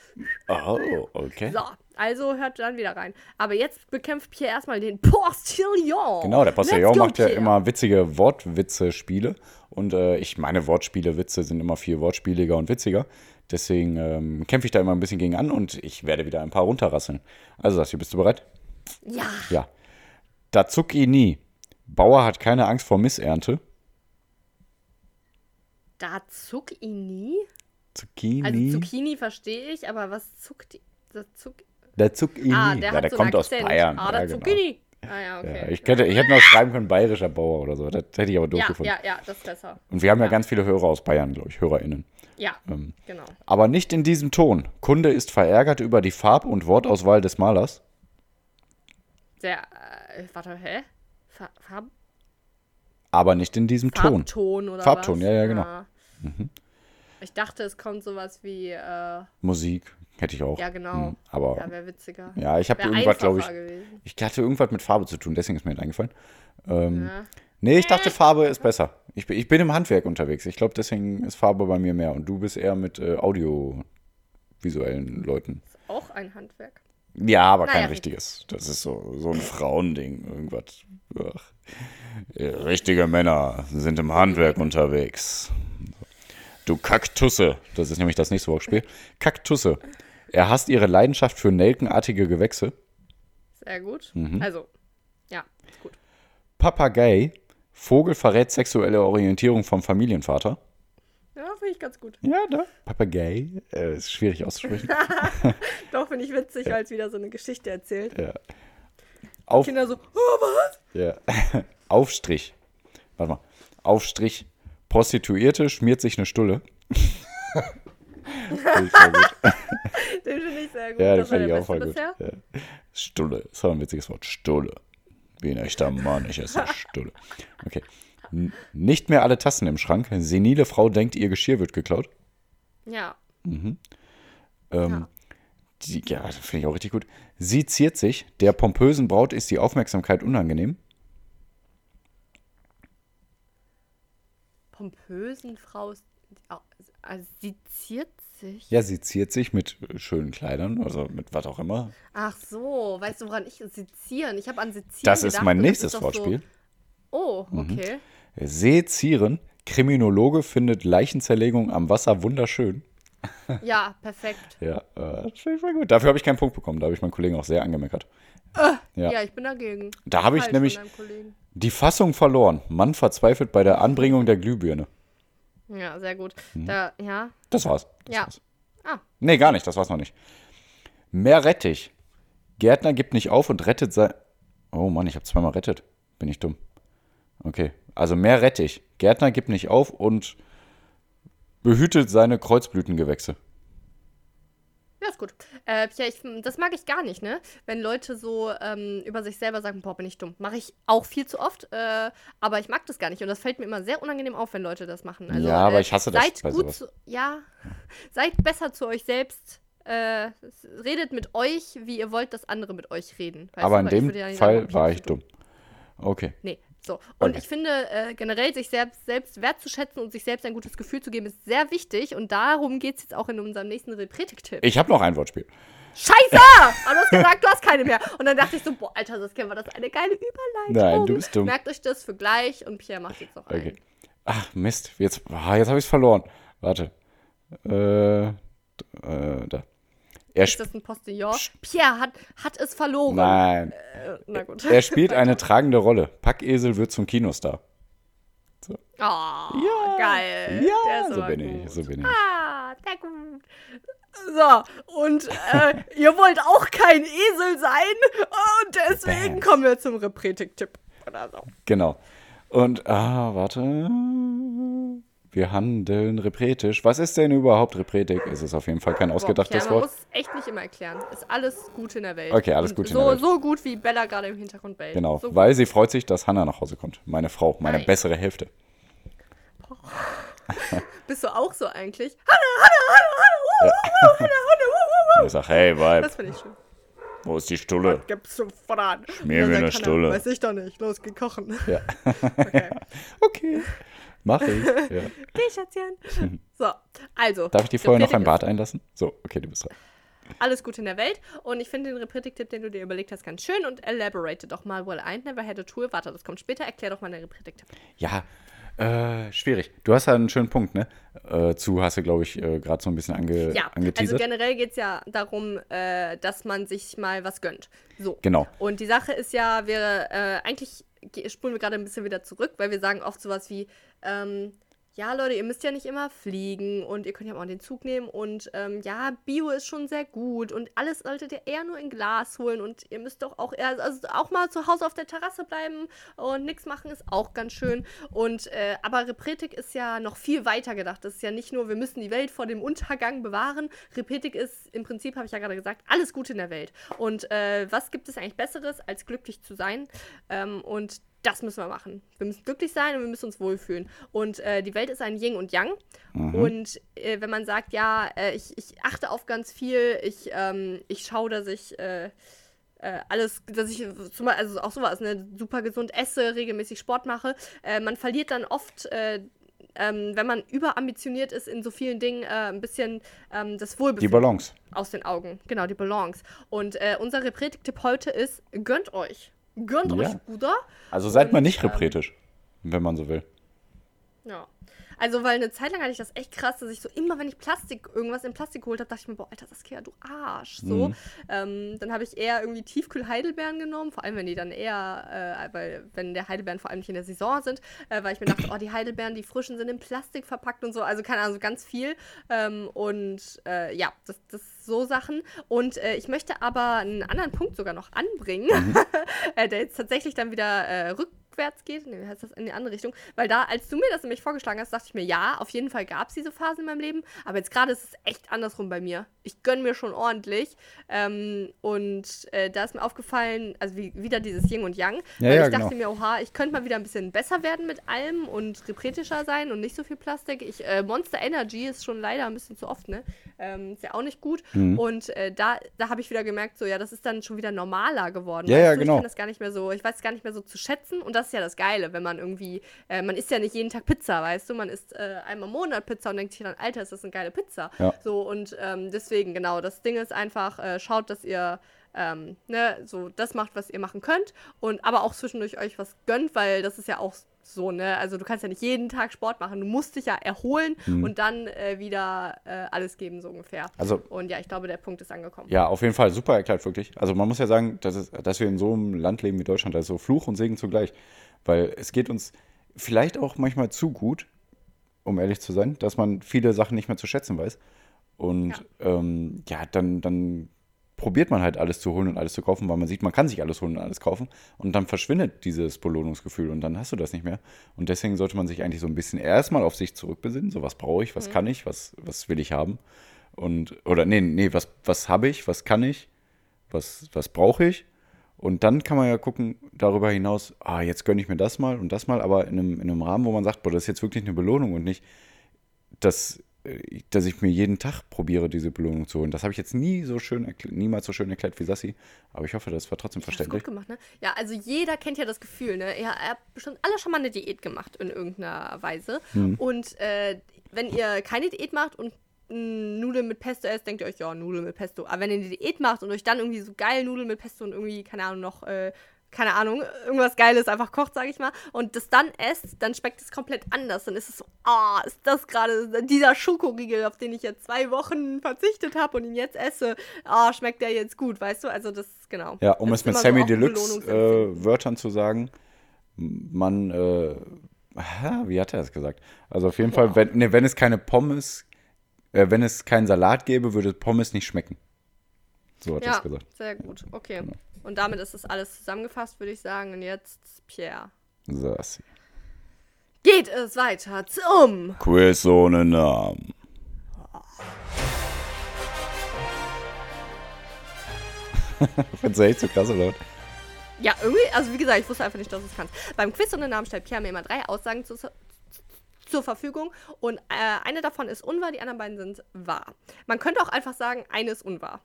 Oh, okay. So, also hört dann wieder rein. Aber jetzt bekämpft Pierre erstmal den Postillon. Genau, der Postillon go, macht ja Pierre. immer witzige Wortwitze-Spiele. Und äh, ich meine, Wortspiele, Witze sind immer viel wortspieliger und witziger. Deswegen ähm, kämpfe ich da immer ein bisschen gegen an und ich werde wieder ein paar runterrasseln. Also, Sassi, bist du bereit? Ja, Ja. Da zuck ich nie. Bauer hat keine Angst vor Missernte. Da nie. Zucchini. Also Zucchini verstehe ich, aber was zuckt? Das zuck der zuck ich ah, der ja, hat der so kommt aus Akzent. Bayern. Ah, der ja, genau. Zucchini. Ah ja, okay. Ja, ich, könnte, ich hätte noch schreiben können, bayerischer Bauer oder so. Das hätte ich aber doof ja, gefunden. ja, ja, das ist besser. Und wir haben ja, ganz viele Hörer aus Bayern, glaube ich, HörerInnen. Ja, Ähm. genau. Aber nicht in diesem Ton. Kunde ist verärgert über die Farb- und Wortauswahl des Malers. Der, äh, warte, hä? Fa Farb Aber nicht in diesem Ton. Farbton oder Farbton, was? ja, ja, genau. Ich dachte, es kommt sowas wie, äh, Musik hätte ich auch. ja genau. Hm, Aber Ja, wäre witziger. ja, ich habe irgendwas, glaube ich. gewesen. Ich hatte irgendwas mit Farbe zu tun, deswegen ist mir das eingefallen. Ähm, Ja. Nee, ich dachte, Farbe ist besser. Ich, bin- ich bin im Handwerk unterwegs. Ich glaube, deswegen ist Farbe bei mir mehr. Und du bist eher mit äh, audiovisuellen Leuten. Auch ein Handwerk. Ja, aber kein Naja. richtiges. Das ist so, so ein Frauending. Irgendwas. Ach. Äh, Richtige Männer sind im Handwerk unterwegs. Du Kaktusse. Das ist nämlich das nächste Wortspiel. Kaktusse. Er hasst ihre Leidenschaft für nelkenartige Gewächse. Sehr gut. Mhm. Also, ja, ist gut. Papagei. Vogel verrät sexuelle Orientierung vom Familienvater. Ja, finde ich ganz gut. Ja, da. Papagei. Äh, ist schwierig auszusprechen. *laughs* Doch, finde ich witzig, weil es wieder so eine Geschichte erzählt. ja. Auf, Kinder so, oh, was? Ja. *laughs* Aufstrich. Warte mal. Aufstrich. Prostituierte schmiert sich eine Stulle. *laughs* Den finde ich sehr gut. ja, war finde ich auch voll gut. Ja. Stulle. Das war ein witziges Wort. Stulle. Wie ein echter Mann, ich esse Stulle. Okay. Nicht mehr alle Tassen im Schrank. Senile Frau denkt, ihr Geschirr wird geklaut. Ja. Ähm, Ja. die, ja, das finde ich auch richtig gut. Sie ziert sich. Der pompösen Braut ist die Aufmerksamkeit unangenehm. Pompösen Frau, ist- also sie ziert sich. Ja, sie ziert sich mit äh, schönen Kleidern, also mit was auch immer. Ach so, weißt du, woran ich sezieren? Ich habe an sezieren Das ist gedacht mein und nächstes Wortspiel. Mhm. So, oh, okay. Sezieren. Kriminologe findet Leichenzerlegung am Wasser wunderschön. Ja, perfekt. Ja, äh, das voll gut. Dafür habe ich keinen Punkt bekommen. Da habe ich meinen Kollegen auch sehr angemeckert. Ja. Ja, ich bin dagegen. Da habe ich Falsch nämlich die Fassung verloren. Mann verzweifelt bei der Anbringung der Glühbirne. Ja, sehr gut. Da, ja. Das war's. Das Ja. war's. Ah. Nee, gar nicht, das war's noch nicht. Mehr Rettich. Gärtner gibt nicht auf und rettet sein. Oh Mann, ich habe zweimal rettet. Bin ich dumm. Okay. Also mehr Rettich. Gärtner gibt nicht auf und behütet seine Kreuzblütengewächse. Ja, ist gut. Äh, ja, ich, das mag ich gar nicht, ne? Wenn Leute so ähm, über sich selber sagen, boah, bin ich dumm. Mache ich auch viel zu oft, äh, aber ich mag das gar nicht. Und das fällt mir immer sehr unangenehm auf, wenn Leute das machen. Also, Ja, aber äh, ich hasse das Seid gut zu, Ja, *laughs* seid besser zu euch selbst. Äh, redet mit euch, wie ihr wollt, dass andere mit euch reden. Weißt aber du? in dem Fall war ich tun. dumm. Okay. Nee, so. Und Okay. ich finde, äh, generell sich selbst, selbst wertzuschätzen und sich selbst ein gutes Gefühl zu geben, ist sehr wichtig. Und darum geht es jetzt auch in unserem nächsten Repretik-Tipp. Ich habe noch ein Wortspiel. Scheiße! Aber du hast gesagt, du hast keine mehr. Und dann dachte ich so, boah, Alter, das war das eine geile Überleitung. Nein, du bist dumm. Merkt euch das für gleich und Pierre macht jetzt noch einen. Okay. Ach, Mist. Jetzt, ah, jetzt habe ich es verloren. Warte. Äh, äh, da. Er, Ist das ein Postillon? Pierre hat, hat es verloren. Nein. Äh, na gut. Er spielt eine *laughs* tragende Rolle. Packesel wird zum Kinostar. Oh, geil. Der Ja, so bin gut. ich, so bin ich. Ah, sehr gut. So, und äh, *laughs* ihr wollt auch kein Esel sein. Und deswegen Bam. kommen wir zum Repretik-Tipp. Oder so. Genau. Und, ah, warte. Wir handeln repretisch. Was ist denn überhaupt Repretik? Es ist auf jeden Fall kein ausgedachtes Boah, Pierre, man Wort. muss echt nicht immer erklären. Ist alles gut in der Welt. Okay, alles gut in so, der Welt. So gut, wie Bella gerade im Hintergrund bellt. Genau, So weil sie freut sich, dass Hannah nach Hause kommt. Meine Frau, meine Nice. bessere Hälfte. *laughs* Bist du auch so eigentlich? Hanna, Hanna, Hanna, Hanna, Hanna, Hanna, Hanna, Ich sag, hey, Weib, Das finde ich schön. wo ist die Stulle? Gibst du voran. Schmier mir eine Stulle. Hannah, Weiß ich doch nicht. Los, geh kochen. Ja. *laughs* Okay. *laughs* Okay, mach ich. *laughs* Ja. Geh, Schätzchen. So, also. Darf ich dir vorher noch ein Bad einlassen? So, okay, du bist dran. Alles Gute in der Welt. Und ich finde den Repretik-Tipp, den du dir überlegt hast, ganz schön. Und elaborate doch mal, well, I never had a tool. Warte, das kommt später. Erklär doch mal den Repretik-Tipp. Ja, äh, schwierig. Du hast ja einen schönen Punkt, ne? Äh, zu hast du, glaube ich, äh, gerade so ein bisschen ange Ja, also angeteasert. generell geht es ja darum, äh, dass man sich mal was gönnt. So. Genau. Und die Sache ist ja, wir, äh, eigentlich ge- spulen wir gerade ein bisschen wieder zurück, weil wir sagen oft sowas wie, ähm, ja, Leute, ihr müsst ja nicht immer fliegen und ihr könnt ja auch den Zug nehmen und ähm, ja, Bio ist schon sehr gut und alles solltet ihr eher nur in Glas holen und ihr müsst doch auch eher, also auch mal zu Hause auf der Terrasse bleiben und nichts machen ist auch ganz schön. Und äh, aber Repretik ist ja noch viel weiter gedacht. Das ist ja nicht nur, wir müssen die Welt vor dem Untergang bewahren. Repretik ist im Prinzip, habe ich ja gerade gesagt, alles Gute in der Welt. Und äh, was gibt es eigentlich Besseres, als glücklich zu sein? Ähm, und das müssen wir machen. Wir müssen glücklich sein und wir müssen uns wohlfühlen. Und äh, die Welt ist ein Yin und Yang. Und äh, wenn man sagt, ja, äh, ich, ich achte auf ganz viel, ich, ähm, ich schaue, dass ich äh, äh, alles, dass ich zum Beispiel, also auch sowas, ne, super gesund esse, regelmäßig Sport mache, äh, man verliert dann oft, äh, ähm, wenn man überambitioniert ist in so vielen Dingen, äh, ein bisschen ähm, das Die Wohlbefinden Balance. aus den Augen. Genau, die Balance. Und äh, unser Repretik-Tipp heute ist, gönnt euch. Gönnt Ja. euch, Bruder. Also seid mal Und, nicht ähm, repretisch, wenn man so will. Ja. Also, weil eine Zeit lang hatte ich das echt krass, dass ich so immer, wenn ich Plastik, irgendwas in Plastik geholt habe, dachte ich mir, boah, Alter, Saskia, du Arsch. So. Mhm. Ähm, dann habe ich eher irgendwie Tiefkühl-Heidelbeeren genommen, vor allem wenn die dann eher, äh, weil, wenn der Heidelbeeren vor allem nicht in der Saison sind, äh, weil ich mir dachte, oh, die Heidelbeeren, die frischen sind in Plastik verpackt und so. Also, keine Ahnung, so ganz viel. Ähm, und äh, ja, das, das so Sachen. Und äh, ich möchte aber einen anderen Punkt sogar noch anbringen, *laughs* äh, der jetzt tatsächlich dann wieder äh, rückwärts geht. Nee, wie heißt das? In die andere Richtung. Weil da, als du mir das nämlich vorgeschlagen hast, dachte ich mir, ja, auf jeden Fall gab es diese Phasen in meinem Leben. Aber jetzt gerade ist es echt andersrum bei mir. Ich gönne mir schon ordentlich. Ähm, und äh, da ist mir aufgefallen, also wie, wieder dieses Yin und Yang. Ja, weil ja, ich dachte genau. mir, oha, ich könnte mal wieder ein bisschen besser werden mit allem und repretischer sein und nicht so viel Plastik. Ich, äh, Monster Energy ist schon leider ein bisschen zu oft, ne? Ähm, ist ja auch nicht gut. Mhm. Und äh, da, da habe ich wieder gemerkt, so, ja, das ist dann schon wieder normaler geworden. Ja, ja, du? genau. Ich kann das gar nicht mehr so, ich weiß es gar nicht mehr so zu schätzen. Und das ist ja das Geile, wenn man irgendwie, äh, man isst ja nicht jeden Tag Pizza, weißt du? Man isst äh, einmal im Monat Pizza und denkt sich dann, Alter, ist das eine geile Pizza. Ja. So, und ähm, deswegen, genau, das Ding ist einfach, äh, schaut, dass ihr ähm, ne, so das macht, was ihr machen könnt und aber auch zwischendurch euch was gönnt, weil das ist ja auch so, ne? Also du kannst ja nicht jeden Tag Sport machen, du musst dich ja erholen und dann äh, wieder äh, alles geben, so ungefähr. Mhm. Also- und ja, ich glaube, der Punkt ist angekommen. Ja, auf jeden Fall super erklärt, wirklich. Also man muss ja sagen, dass, es, dass wir in so einem Land leben wie Deutschland, da ist so Fluch und Segen zugleich. Weil es geht uns vielleicht auch manchmal zu gut um ehrlich zu sein, dass man viele Sachen nicht mehr zu schätzen weiß. Und ja, ähm, ja dann, dann probiert man halt alles zu holen und alles zu kaufen, weil man sieht, man kann sich alles holen und alles kaufen. Und dann verschwindet dieses Belohnungsgefühl und dann hast du das nicht mehr. Und deswegen sollte man sich eigentlich so ein bisschen erstmal auf sich zurückbesinnen. So, was brauche ich, was mhm. kann ich, was, was will ich haben? Und, oder nee, nee, was, was habe ich, was kann ich, was, was brauche ich? Und dann kann man ja gucken, darüber hinaus, ah, jetzt gönne ich mir das mal und das mal, aber in einem, in einem Rahmen, wo man sagt, boah, das ist jetzt wirklich eine Belohnung und nicht, dass, äh, dass ich mir jeden Tag probiere, diese Belohnung zu holen. Das habe ich jetzt nie so schön niemals so schön erklärt wie Sassi, aber ich hoffe, das war trotzdem verständlich. Das gut gemacht, ne? Ja, also jeder kennt ja das Gefühl, ne? Ihr habt bestimmt alle schon mal eine Diät gemacht in irgendeiner Weise. Hm. Und äh, wenn ihr keine Diät macht und Nudeln mit Pesto esst, denkt ihr euch, ja, Nudeln mit Pesto. Aber wenn ihr die Diät macht und euch dann irgendwie so geil Nudeln mit Pesto und irgendwie, keine Ahnung, noch, äh, keine Ahnung, irgendwas Geiles einfach kocht, sag ich mal, und das dann esst, dann schmeckt es komplett anders. Dann ist es so, ah, oh, ist das gerade dieser Schokoriegel, auf den ich jetzt zwei Wochen verzichtet habe und ihn jetzt esse, ah, oh, schmeckt der jetzt gut, weißt du? Also das, genau. Ja, um es mit Sammy so Deluxe äh, Wörtern zu sagen, man, äh, wie hat er das gesagt? Also auf jeden. Fall, wenn, nee, wenn es keine Pommes äh, wenn es keinen Salat gäbe, würde Pommes nicht schmecken. So hat ja, er es gesagt. Sehr gut, okay. Genau. Und damit ist das alles zusammengefasst, würde ich sagen. Und jetzt Pierre. Sassi. Geht es weiter zum Quiz ohne Namen. *laughs* Findest du echt so krass, oder? Ja, irgendwie, also wie gesagt, ich wusste einfach nicht, dass du es kannst. Beim Quiz ohne Namen stellt Pierre mir immer drei Aussagen zu, zur Verfügung und äh, eine davon ist unwahr, die anderen beiden sind wahr. Man könnte auch einfach sagen, eine ist unwahr.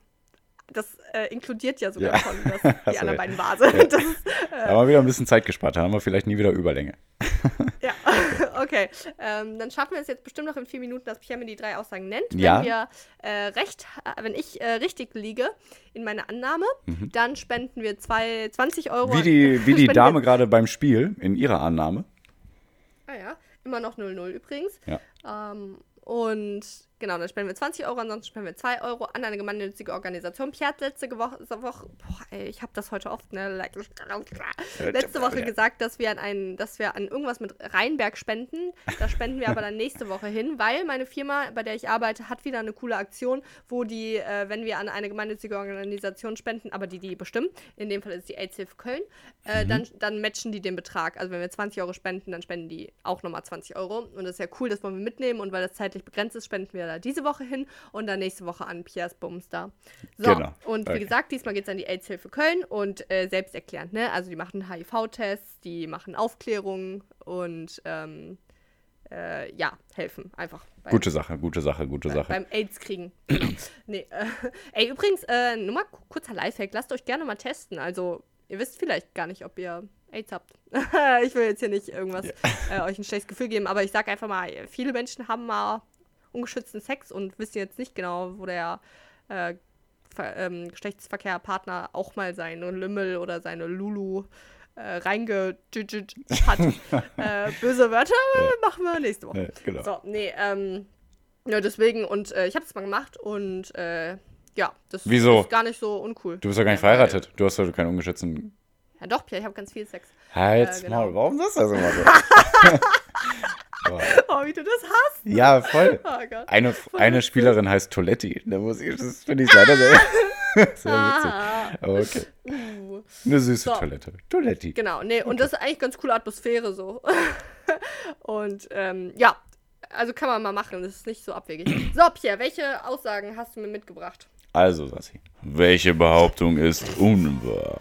Das äh, inkludiert ja sogar ja. schon, dass *laughs* die anderen beiden sind. Ja. *laughs* Das, äh, da haben wir wieder ein bisschen Zeit gespart, da haben wir vielleicht nie wieder Überlänge. ja, *laughs* okay. Ähm, dann schaffen wir es jetzt bestimmt noch in vier Minuten, dass Pierre mir die drei Aussagen nennt. Ja. Wenn, wir, äh, recht, äh, wenn ich äh, richtig liege in meiner Annahme, mhm. dann spenden wir zwei, 20 Euro. Wie die, wie die Dame gerade beim Spiel in ihrer Annahme. Ah ja. Immer noch 0-0 übrigens. Ja. Ähm, und genau, dann spenden wir 20 Euro, ansonsten spenden wir 2 Euro an eine gemeinnützige Organisation. Pierre hat letzte Woche, Woche boah, ey, ich habe das heute oft, ne, letzte Woche gesagt, dass wir an einen, dass wir an irgendwas mit Rheinberg spenden. Da spenden wir *laughs* aber dann nächste Woche hin, weil meine Firma, bei der ich arbeite, hat wieder eine coole Aktion, wo die, äh, wenn wir an eine gemeinnützige Organisation spenden, aber die die bestimmen, in dem Fall ist die AIDS Hilfe Köln, äh, mhm. dann, dann matchen die den Betrag. Also wenn wir 20 Euro spenden, dann spenden die auch nochmal 20 Euro. Und das ist ja cool, das wollen wir mitnehmen und weil das zeitlich begrenzt ist, spenden wir da diese Woche hin und dann nächste Woche an Piers Bumster. So, genau. und wie okay. gesagt, diesmal geht es an die AIDS-Hilfe Köln und äh, selbsterklärend, ne? Also die machen HIV-Tests, die machen Aufklärung und ähm, äh, ja, helfen einfach. Gute Sache, gute Sache, gute bei, Sache. Beim AIDS kriegen. *clears throat* Nee, äh, *laughs* ey, übrigens, äh, nur mal kurzer Lifehack, lasst euch gerne mal testen. Also, ihr wisst vielleicht gar nicht, ob ihr AIDS habt. *laughs* ich will jetzt hier nicht irgendwas ja. äh, euch ein schlechtes Gefühl geben, aber ich sag einfach mal, viele Menschen haben mal ungeschützten Sex und wissen jetzt nicht genau, wo der äh, ähm, Geschlechtsverkehrpartner auch mal seine Lümmel oder seine Lulu äh, reinge hat. *laughs* äh, böse Wörter ja. machen wir nächste Woche. Ja, genau. So, nee, ähm, ja, deswegen, und äh, ich habe das mal gemacht und äh, ja, das Wieso? ist gar nicht so uncool. Du bist doch gar nicht verheiratet. Du hast doch keinen ungeschützten. Ja, doch, Pierre, ich habe ganz viel Sex. Halt's äh, genau. mal, warum sagst du das immer so? *laughs* *laughs* oh, wie du das hast. Ja, voll. Oh eine, eine Spielerin heißt Toletti. Da muss ich, das finde ich leider sehr, *laughs* sehr witzig. Aber okay. Uh. Eine süße so. Toilette. Toletti. Genau, nee, und das ist eigentlich ganz coole Atmosphäre so. *laughs* und ähm, ja, also kann man mal machen, das ist nicht so abwegig. *clears throat* So, Pierre, welche Aussagen hast du mir mitgebracht? Also, Sassi, welche Behauptung ist unwahr?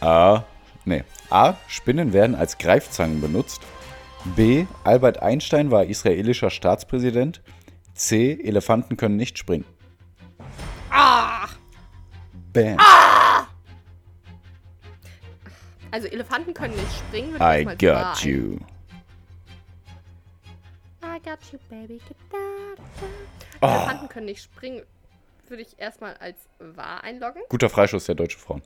A. Nee. A. Spinnen werden als Greifzangen benutzt. B. Albert Einstein war israelischer Staatspräsident. C. Elefanten können nicht springen. Ah! Bam. Ah! Also Elefanten können nicht springen. I got wahr. you. I got you, baby. Oh. Elefanten können nicht springen. Würde ich erstmal als wahr einloggen. Guter Freischuss der deutschen Frauen.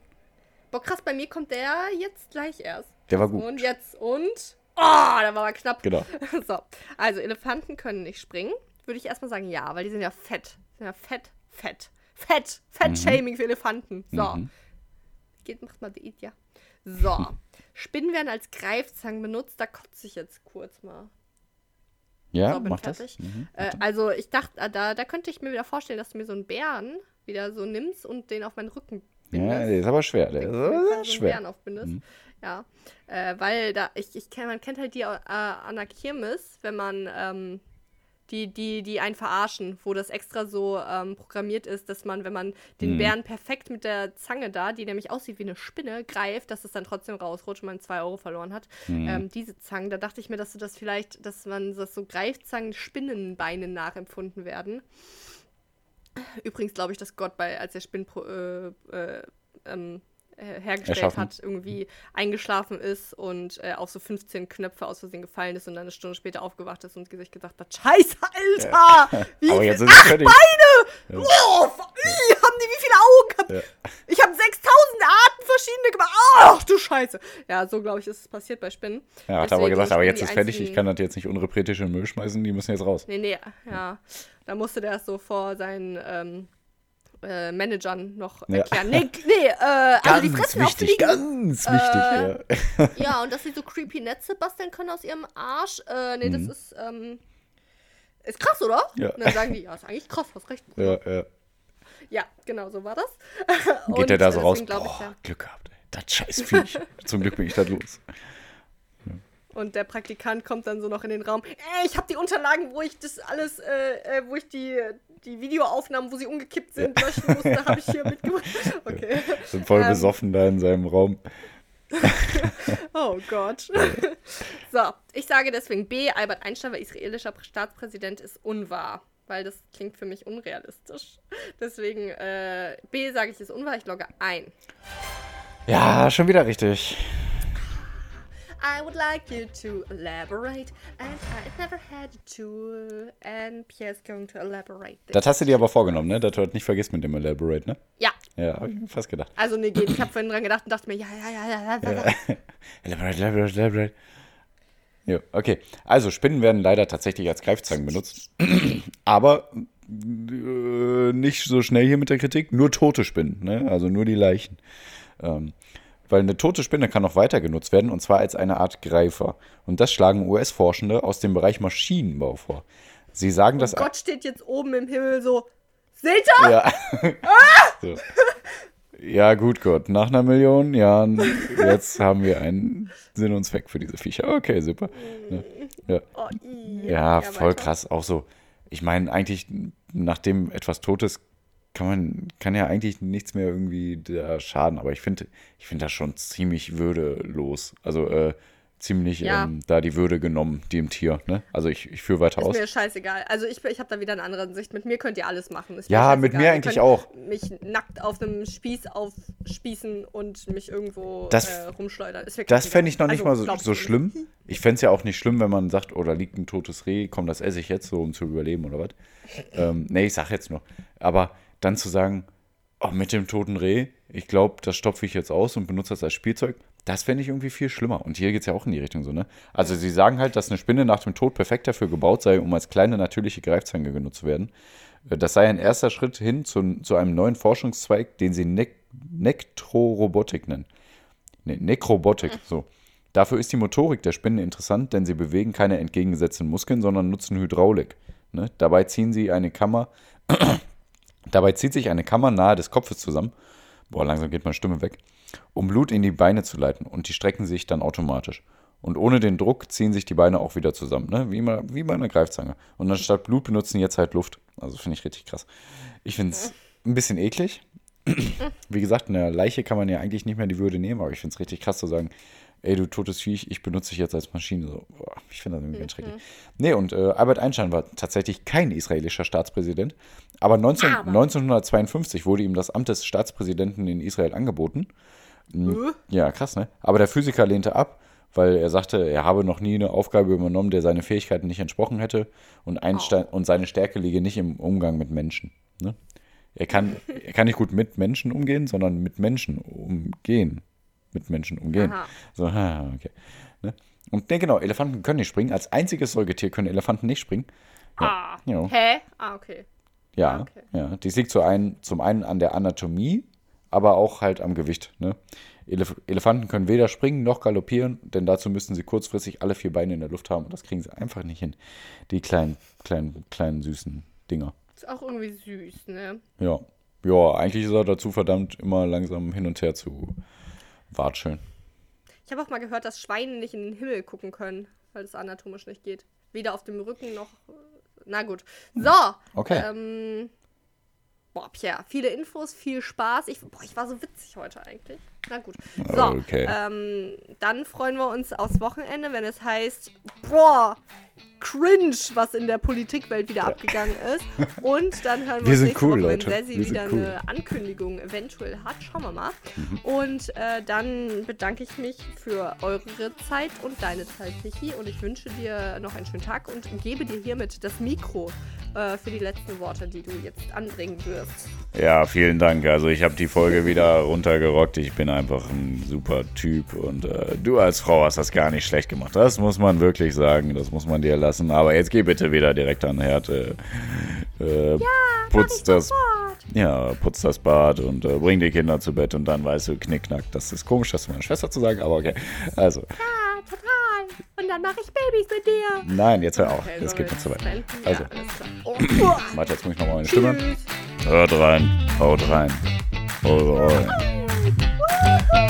Boah, krass, bei mir kommt der jetzt gleich erst. Der war gut. Und jetzt und Oh, da war er knapp. Genau. *laughs* So, also Elefanten können nicht springen. Würde ich erstmal sagen, ja, weil die sind ja fett. Sind ja fett, fett. Fett, Fett-Shaming mhm. für Elefanten. So. Mhm. Geht, macht mal Diät, ja. So. *laughs* Spinnen werden als Greifzangen benutzt. Da kotze ich jetzt kurz mal. Ja, So, bin mach das. fertig. Mhm. Äh, also ich dachte, äh, da, da könnte ich mir wieder vorstellen, dass du mir so einen Bären wieder so nimmst und den auf meinen Rücken bindest. Ja, der ist aber schwer. Der ist aber so einen schwer. Bären aufbindest. Mhm. Ja. Äh, weil da, ich, ich kenn, man kennt halt die äh, an der Kirmes, wenn man ähm, die, die, die einen verarschen, wo das extra so ähm, programmiert ist, dass man, wenn man den Mhm. Bären perfekt mit der Zange da, die nämlich aussieht wie eine Spinne, greift, dass es dann trotzdem rausrutscht und man 2 Euro verloren hat. Mhm. Ähm, diese Zangen, da dachte ich mir, dass du das vielleicht, dass man das so Greifzangen Spinnenbeine nachempfunden werden. Übrigens glaube ich, dass Gott bei, als er Spinnen äh, äh, ähm, äh, hergestellt Erschaffen. hat, irgendwie eingeschlafen ist und äh, auf so 15 Knöpfe aus Versehen gefallen ist und dann eine Stunde später aufgewacht ist und sich gesagt hat, Scheiße, Alter! *laughs* Wie Aber jetzt sind sie fertig. Oh, ih, haben die wie viele Augen gehabt? Ja. Ich habe 6000 Arten verschiedene gemacht. Ach du Scheiße. Ja, so glaube ich, ist es passiert bei Spinnen. Ja, hat aber gesagt, aber jetzt ist fertig, ich kann das jetzt nicht unrepretisch in den Müll schmeißen, die müssen jetzt raus. Nee, nee, ja. Da musste der es so vor seinen ähm, äh, Managern noch Ja. erklären. Nee, nee, äh, also die Ganz fressen auch wichtig, Fliegen. ganz wichtig. Äh, ja. Ja, *laughs* und dass sie so creepy Netze basteln können aus ihrem Arsch. Äh, nee, Mhm. das ist, ähm, ist krass, oder? Ja. Und dann sagen die, ja, ist eigentlich krass, hast recht. Ja, ja. Ja, genau, so war das. Geht *laughs* der da so raus. glaub ich, Boah, ja. Glück gehabt, ey. Das scheiß Viech. *laughs* Zum Glück bin ich da los. Und der Praktikant kommt dann so noch in den Raum. Ey, ich habe die Unterlagen, wo ich das alles, äh, äh, wo ich die, die Videoaufnahmen, wo sie umgekippt sind, löschen musste, habe ich hier mitgebracht. *laughs* Okay. Sind voll Ähm. besoffen da in seinem Raum. *laughs* Oh Gott. so, ich sage deswegen B, Albert Einstein war israelischer Staatspräsident, ist unwahr. Weil das klingt für mich unrealistisch. Deswegen äh, B sage ich ist unwahr, ich logge ein. Ja, schon wieder richtig. I would like you to elaborate and I've never had tool and Pierre's going to elaborate. this. Das hast du dir aber vorgenommen, ne? Dass du das nicht vergisst mit dem Elaborate, ne? ja, Ja, hab ich mir fast gedacht. also nee, geht. Ich habe vorhin dran gedacht und dachte mir, ja, ja, ja, ja, ja, ja. ja. *laughs* Elaborate, elaborate, elaborate. Ja, okay. Also, Spinnen werden leider tatsächlich als Greifzangen benutzt. *clears throat* Aber äh, nicht so schnell hier mit der Kritik. Nur tote Spinnen, ne? Also nur die Leichen. Ähm, weil eine tote Spinne kann noch weiter genutzt werden, und zwar als eine Art Greifer. Und das schlagen US-Forschende aus dem Bereich Maschinenbau vor. Sie sagen, dass. Gott steht jetzt oben im Himmel so, seht ihr? Ja. *laughs* so. ja, gut, Gott. Nach einer Million Jahren, jetzt haben wir einen Sinn und Zweck für diese Viecher. Okay, super. Ne? Ja, Oh, i. ja voll krass. Auch so. Ich meine, eigentlich, nachdem etwas tot ist, kann man, kann ja eigentlich nichts mehr irgendwie da schaden. Aber ich finde, ich finde das schon ziemlich würdelos. Also, äh, ziemlich Ja. ähm, da die Würde genommen, dem Tier. Ne? Also, ich, ich führe weiter Ist aus. mir scheißegal. Also ich, ich habe da wieder eine andere Ansicht. Mit mir könnt ihr alles machen. Ist mir Ja, mit scheißegal. mir eigentlich auch. Mich nackt auf einem Spieß aufspießen und mich irgendwo Das- äh, rumschleudern. Ist mir Das fände ich noch nicht Also, mal so, so schlimm. *laughs* Ich fände es ja auch nicht schlimm, wenn man sagt, oh, da liegt ein totes Reh, komm, das esse ich jetzt so, um zu überleben oder was. ähm, nee, ich sag jetzt nur. Aber dann zu sagen, oh, mit dem toten Reh, ich glaube, das stopfe ich jetzt aus und benutze das als Spielzeug, das fände ich irgendwie viel schlimmer. Und hier geht es ja auch in die Richtung so, ne? Also sie sagen halt, dass eine Spinne nach dem Tod perfekt dafür gebaut sei, um als kleine natürliche Greifzange genutzt zu werden. Äh, Das sei ein erster Schritt hin zu, zu einem neuen Forschungszweig, den sie ne Nektrorobotik nennen. Ne, Nekrobotik, so. Dafür ist die Motorik der Spinnen interessant, denn sie bewegen keine entgegengesetzten Muskeln, sondern nutzen Hydraulik. Ne? Dabei ziehen sie eine Kammer, dabei zieht sich eine Kammer nahe des Kopfes zusammen. Boah, langsam geht meine Stimme weg. Um Blut in die Beine zu leiten und die strecken sich dann automatisch. Und ohne den Druck ziehen sich die Beine auch wieder zusammen, ne? wie, mal, wie bei einer Greifzange. Und anstatt Blut benutzen jetzt halt Luft. Also finde ich richtig krass. Ich finde es ein bisschen eklig, wie gesagt, in der Leiche kann man ja eigentlich nicht mehr die Würde nehmen, aber ich finde es richtig krass zu sagen, ey, du totes Viech, ich benutze dich jetzt als Maschine. So, boah, ich finde das irgendwie ganz schrecklich. Nee, und äh, Albert Einstein war tatsächlich kein israelischer Staatspräsident, aber 19, Aber. 1952 wurde ihm das Amt des Staatspräsidenten in Israel angeboten. Äh? Ja, krass, ne? Aber der Physiker lehnte ab, weil er sagte, er habe noch nie eine Aufgabe übernommen, der seine Fähigkeiten nicht entsprochen hätte und, Einstein, und seine Stärke liege nicht im Umgang mit Menschen. Ne? Er, kann, er kann nicht gut mit Menschen umgehen, sondern mit Menschen umgehen. Mit Menschen umgehen. Aha. So, okay. Ne? Und ne, genau, Elefanten können nicht springen. Als einziges Säugetier können Elefanten nicht springen. Ah. Ja. Hä? Ah, okay. Ja, Ah, okay. ja. Dies liegt zu ein, zum einen an der Anatomie, aber auch halt am Gewicht. Ne? Elef Elefanten können weder springen noch galoppieren, denn dazu müssten sie kurzfristig alle vier Beine in der Luft haben und das kriegen sie einfach nicht hin. Die kleinen, kleinen, kleinen süßen Dinger. Ist auch irgendwie süß, ne? Ja. Ja, eigentlich ist er dazu verdammt, immer langsam hin und her zu watscheln. Ich habe auch mal gehört, dass Schweine nicht in den Himmel gucken können, weil es anatomisch nicht geht. Weder auf dem Rücken noch. Na gut. So. Okay. Ähm, boah, Pierre, viele Infos, viel Spaß. Ich, boah, ich war so witzig heute eigentlich. Na gut. So. Okay. Ähm, dann freuen wir uns aufs Wochenende, wenn es heißt, boah, cringe, was in der Politikwelt wieder abgegangen ist. Und dann hören wir, Wir uns nächste cool, Woche, wenn sind wieder cool. eine Ankündigung eventuell hat. Schauen wir mal. Mhm. Und äh, dann bedanke ich mich für eure Zeit und deine Zeit, Vicky. Und ich wünsche dir noch einen schönen Tag und gebe dir hiermit das Mikro äh, für die letzten Worte, die du jetzt anbringen wirst. Ja, vielen Dank. Also ich habe die Folge wieder runtergerockt. Ich bin einfach ein super Typ und äh, du als Frau hast das gar nicht schlecht gemacht. Das muss man wirklich sagen. Das muss man dir lassen. Aber jetzt geh bitte wieder direkt an den Herd. Äh, äh, putz das, ja, putz das Bad und äh, bring die Kinder zu Bett und dann weißt du, knickknack. Das ist komisch, das zu meiner Schwester zu sagen, aber okay. Also, Ja, total. Und dann mache ich Babys mit dir. nein, jetzt hör auf. Okay, Das geht nicht so weit. Also, Ja. Oh, *clears throat* warte, jetzt muss ich nochmal meine Stimme. Hört rein, haut rein. Haut rein. Uh-huh.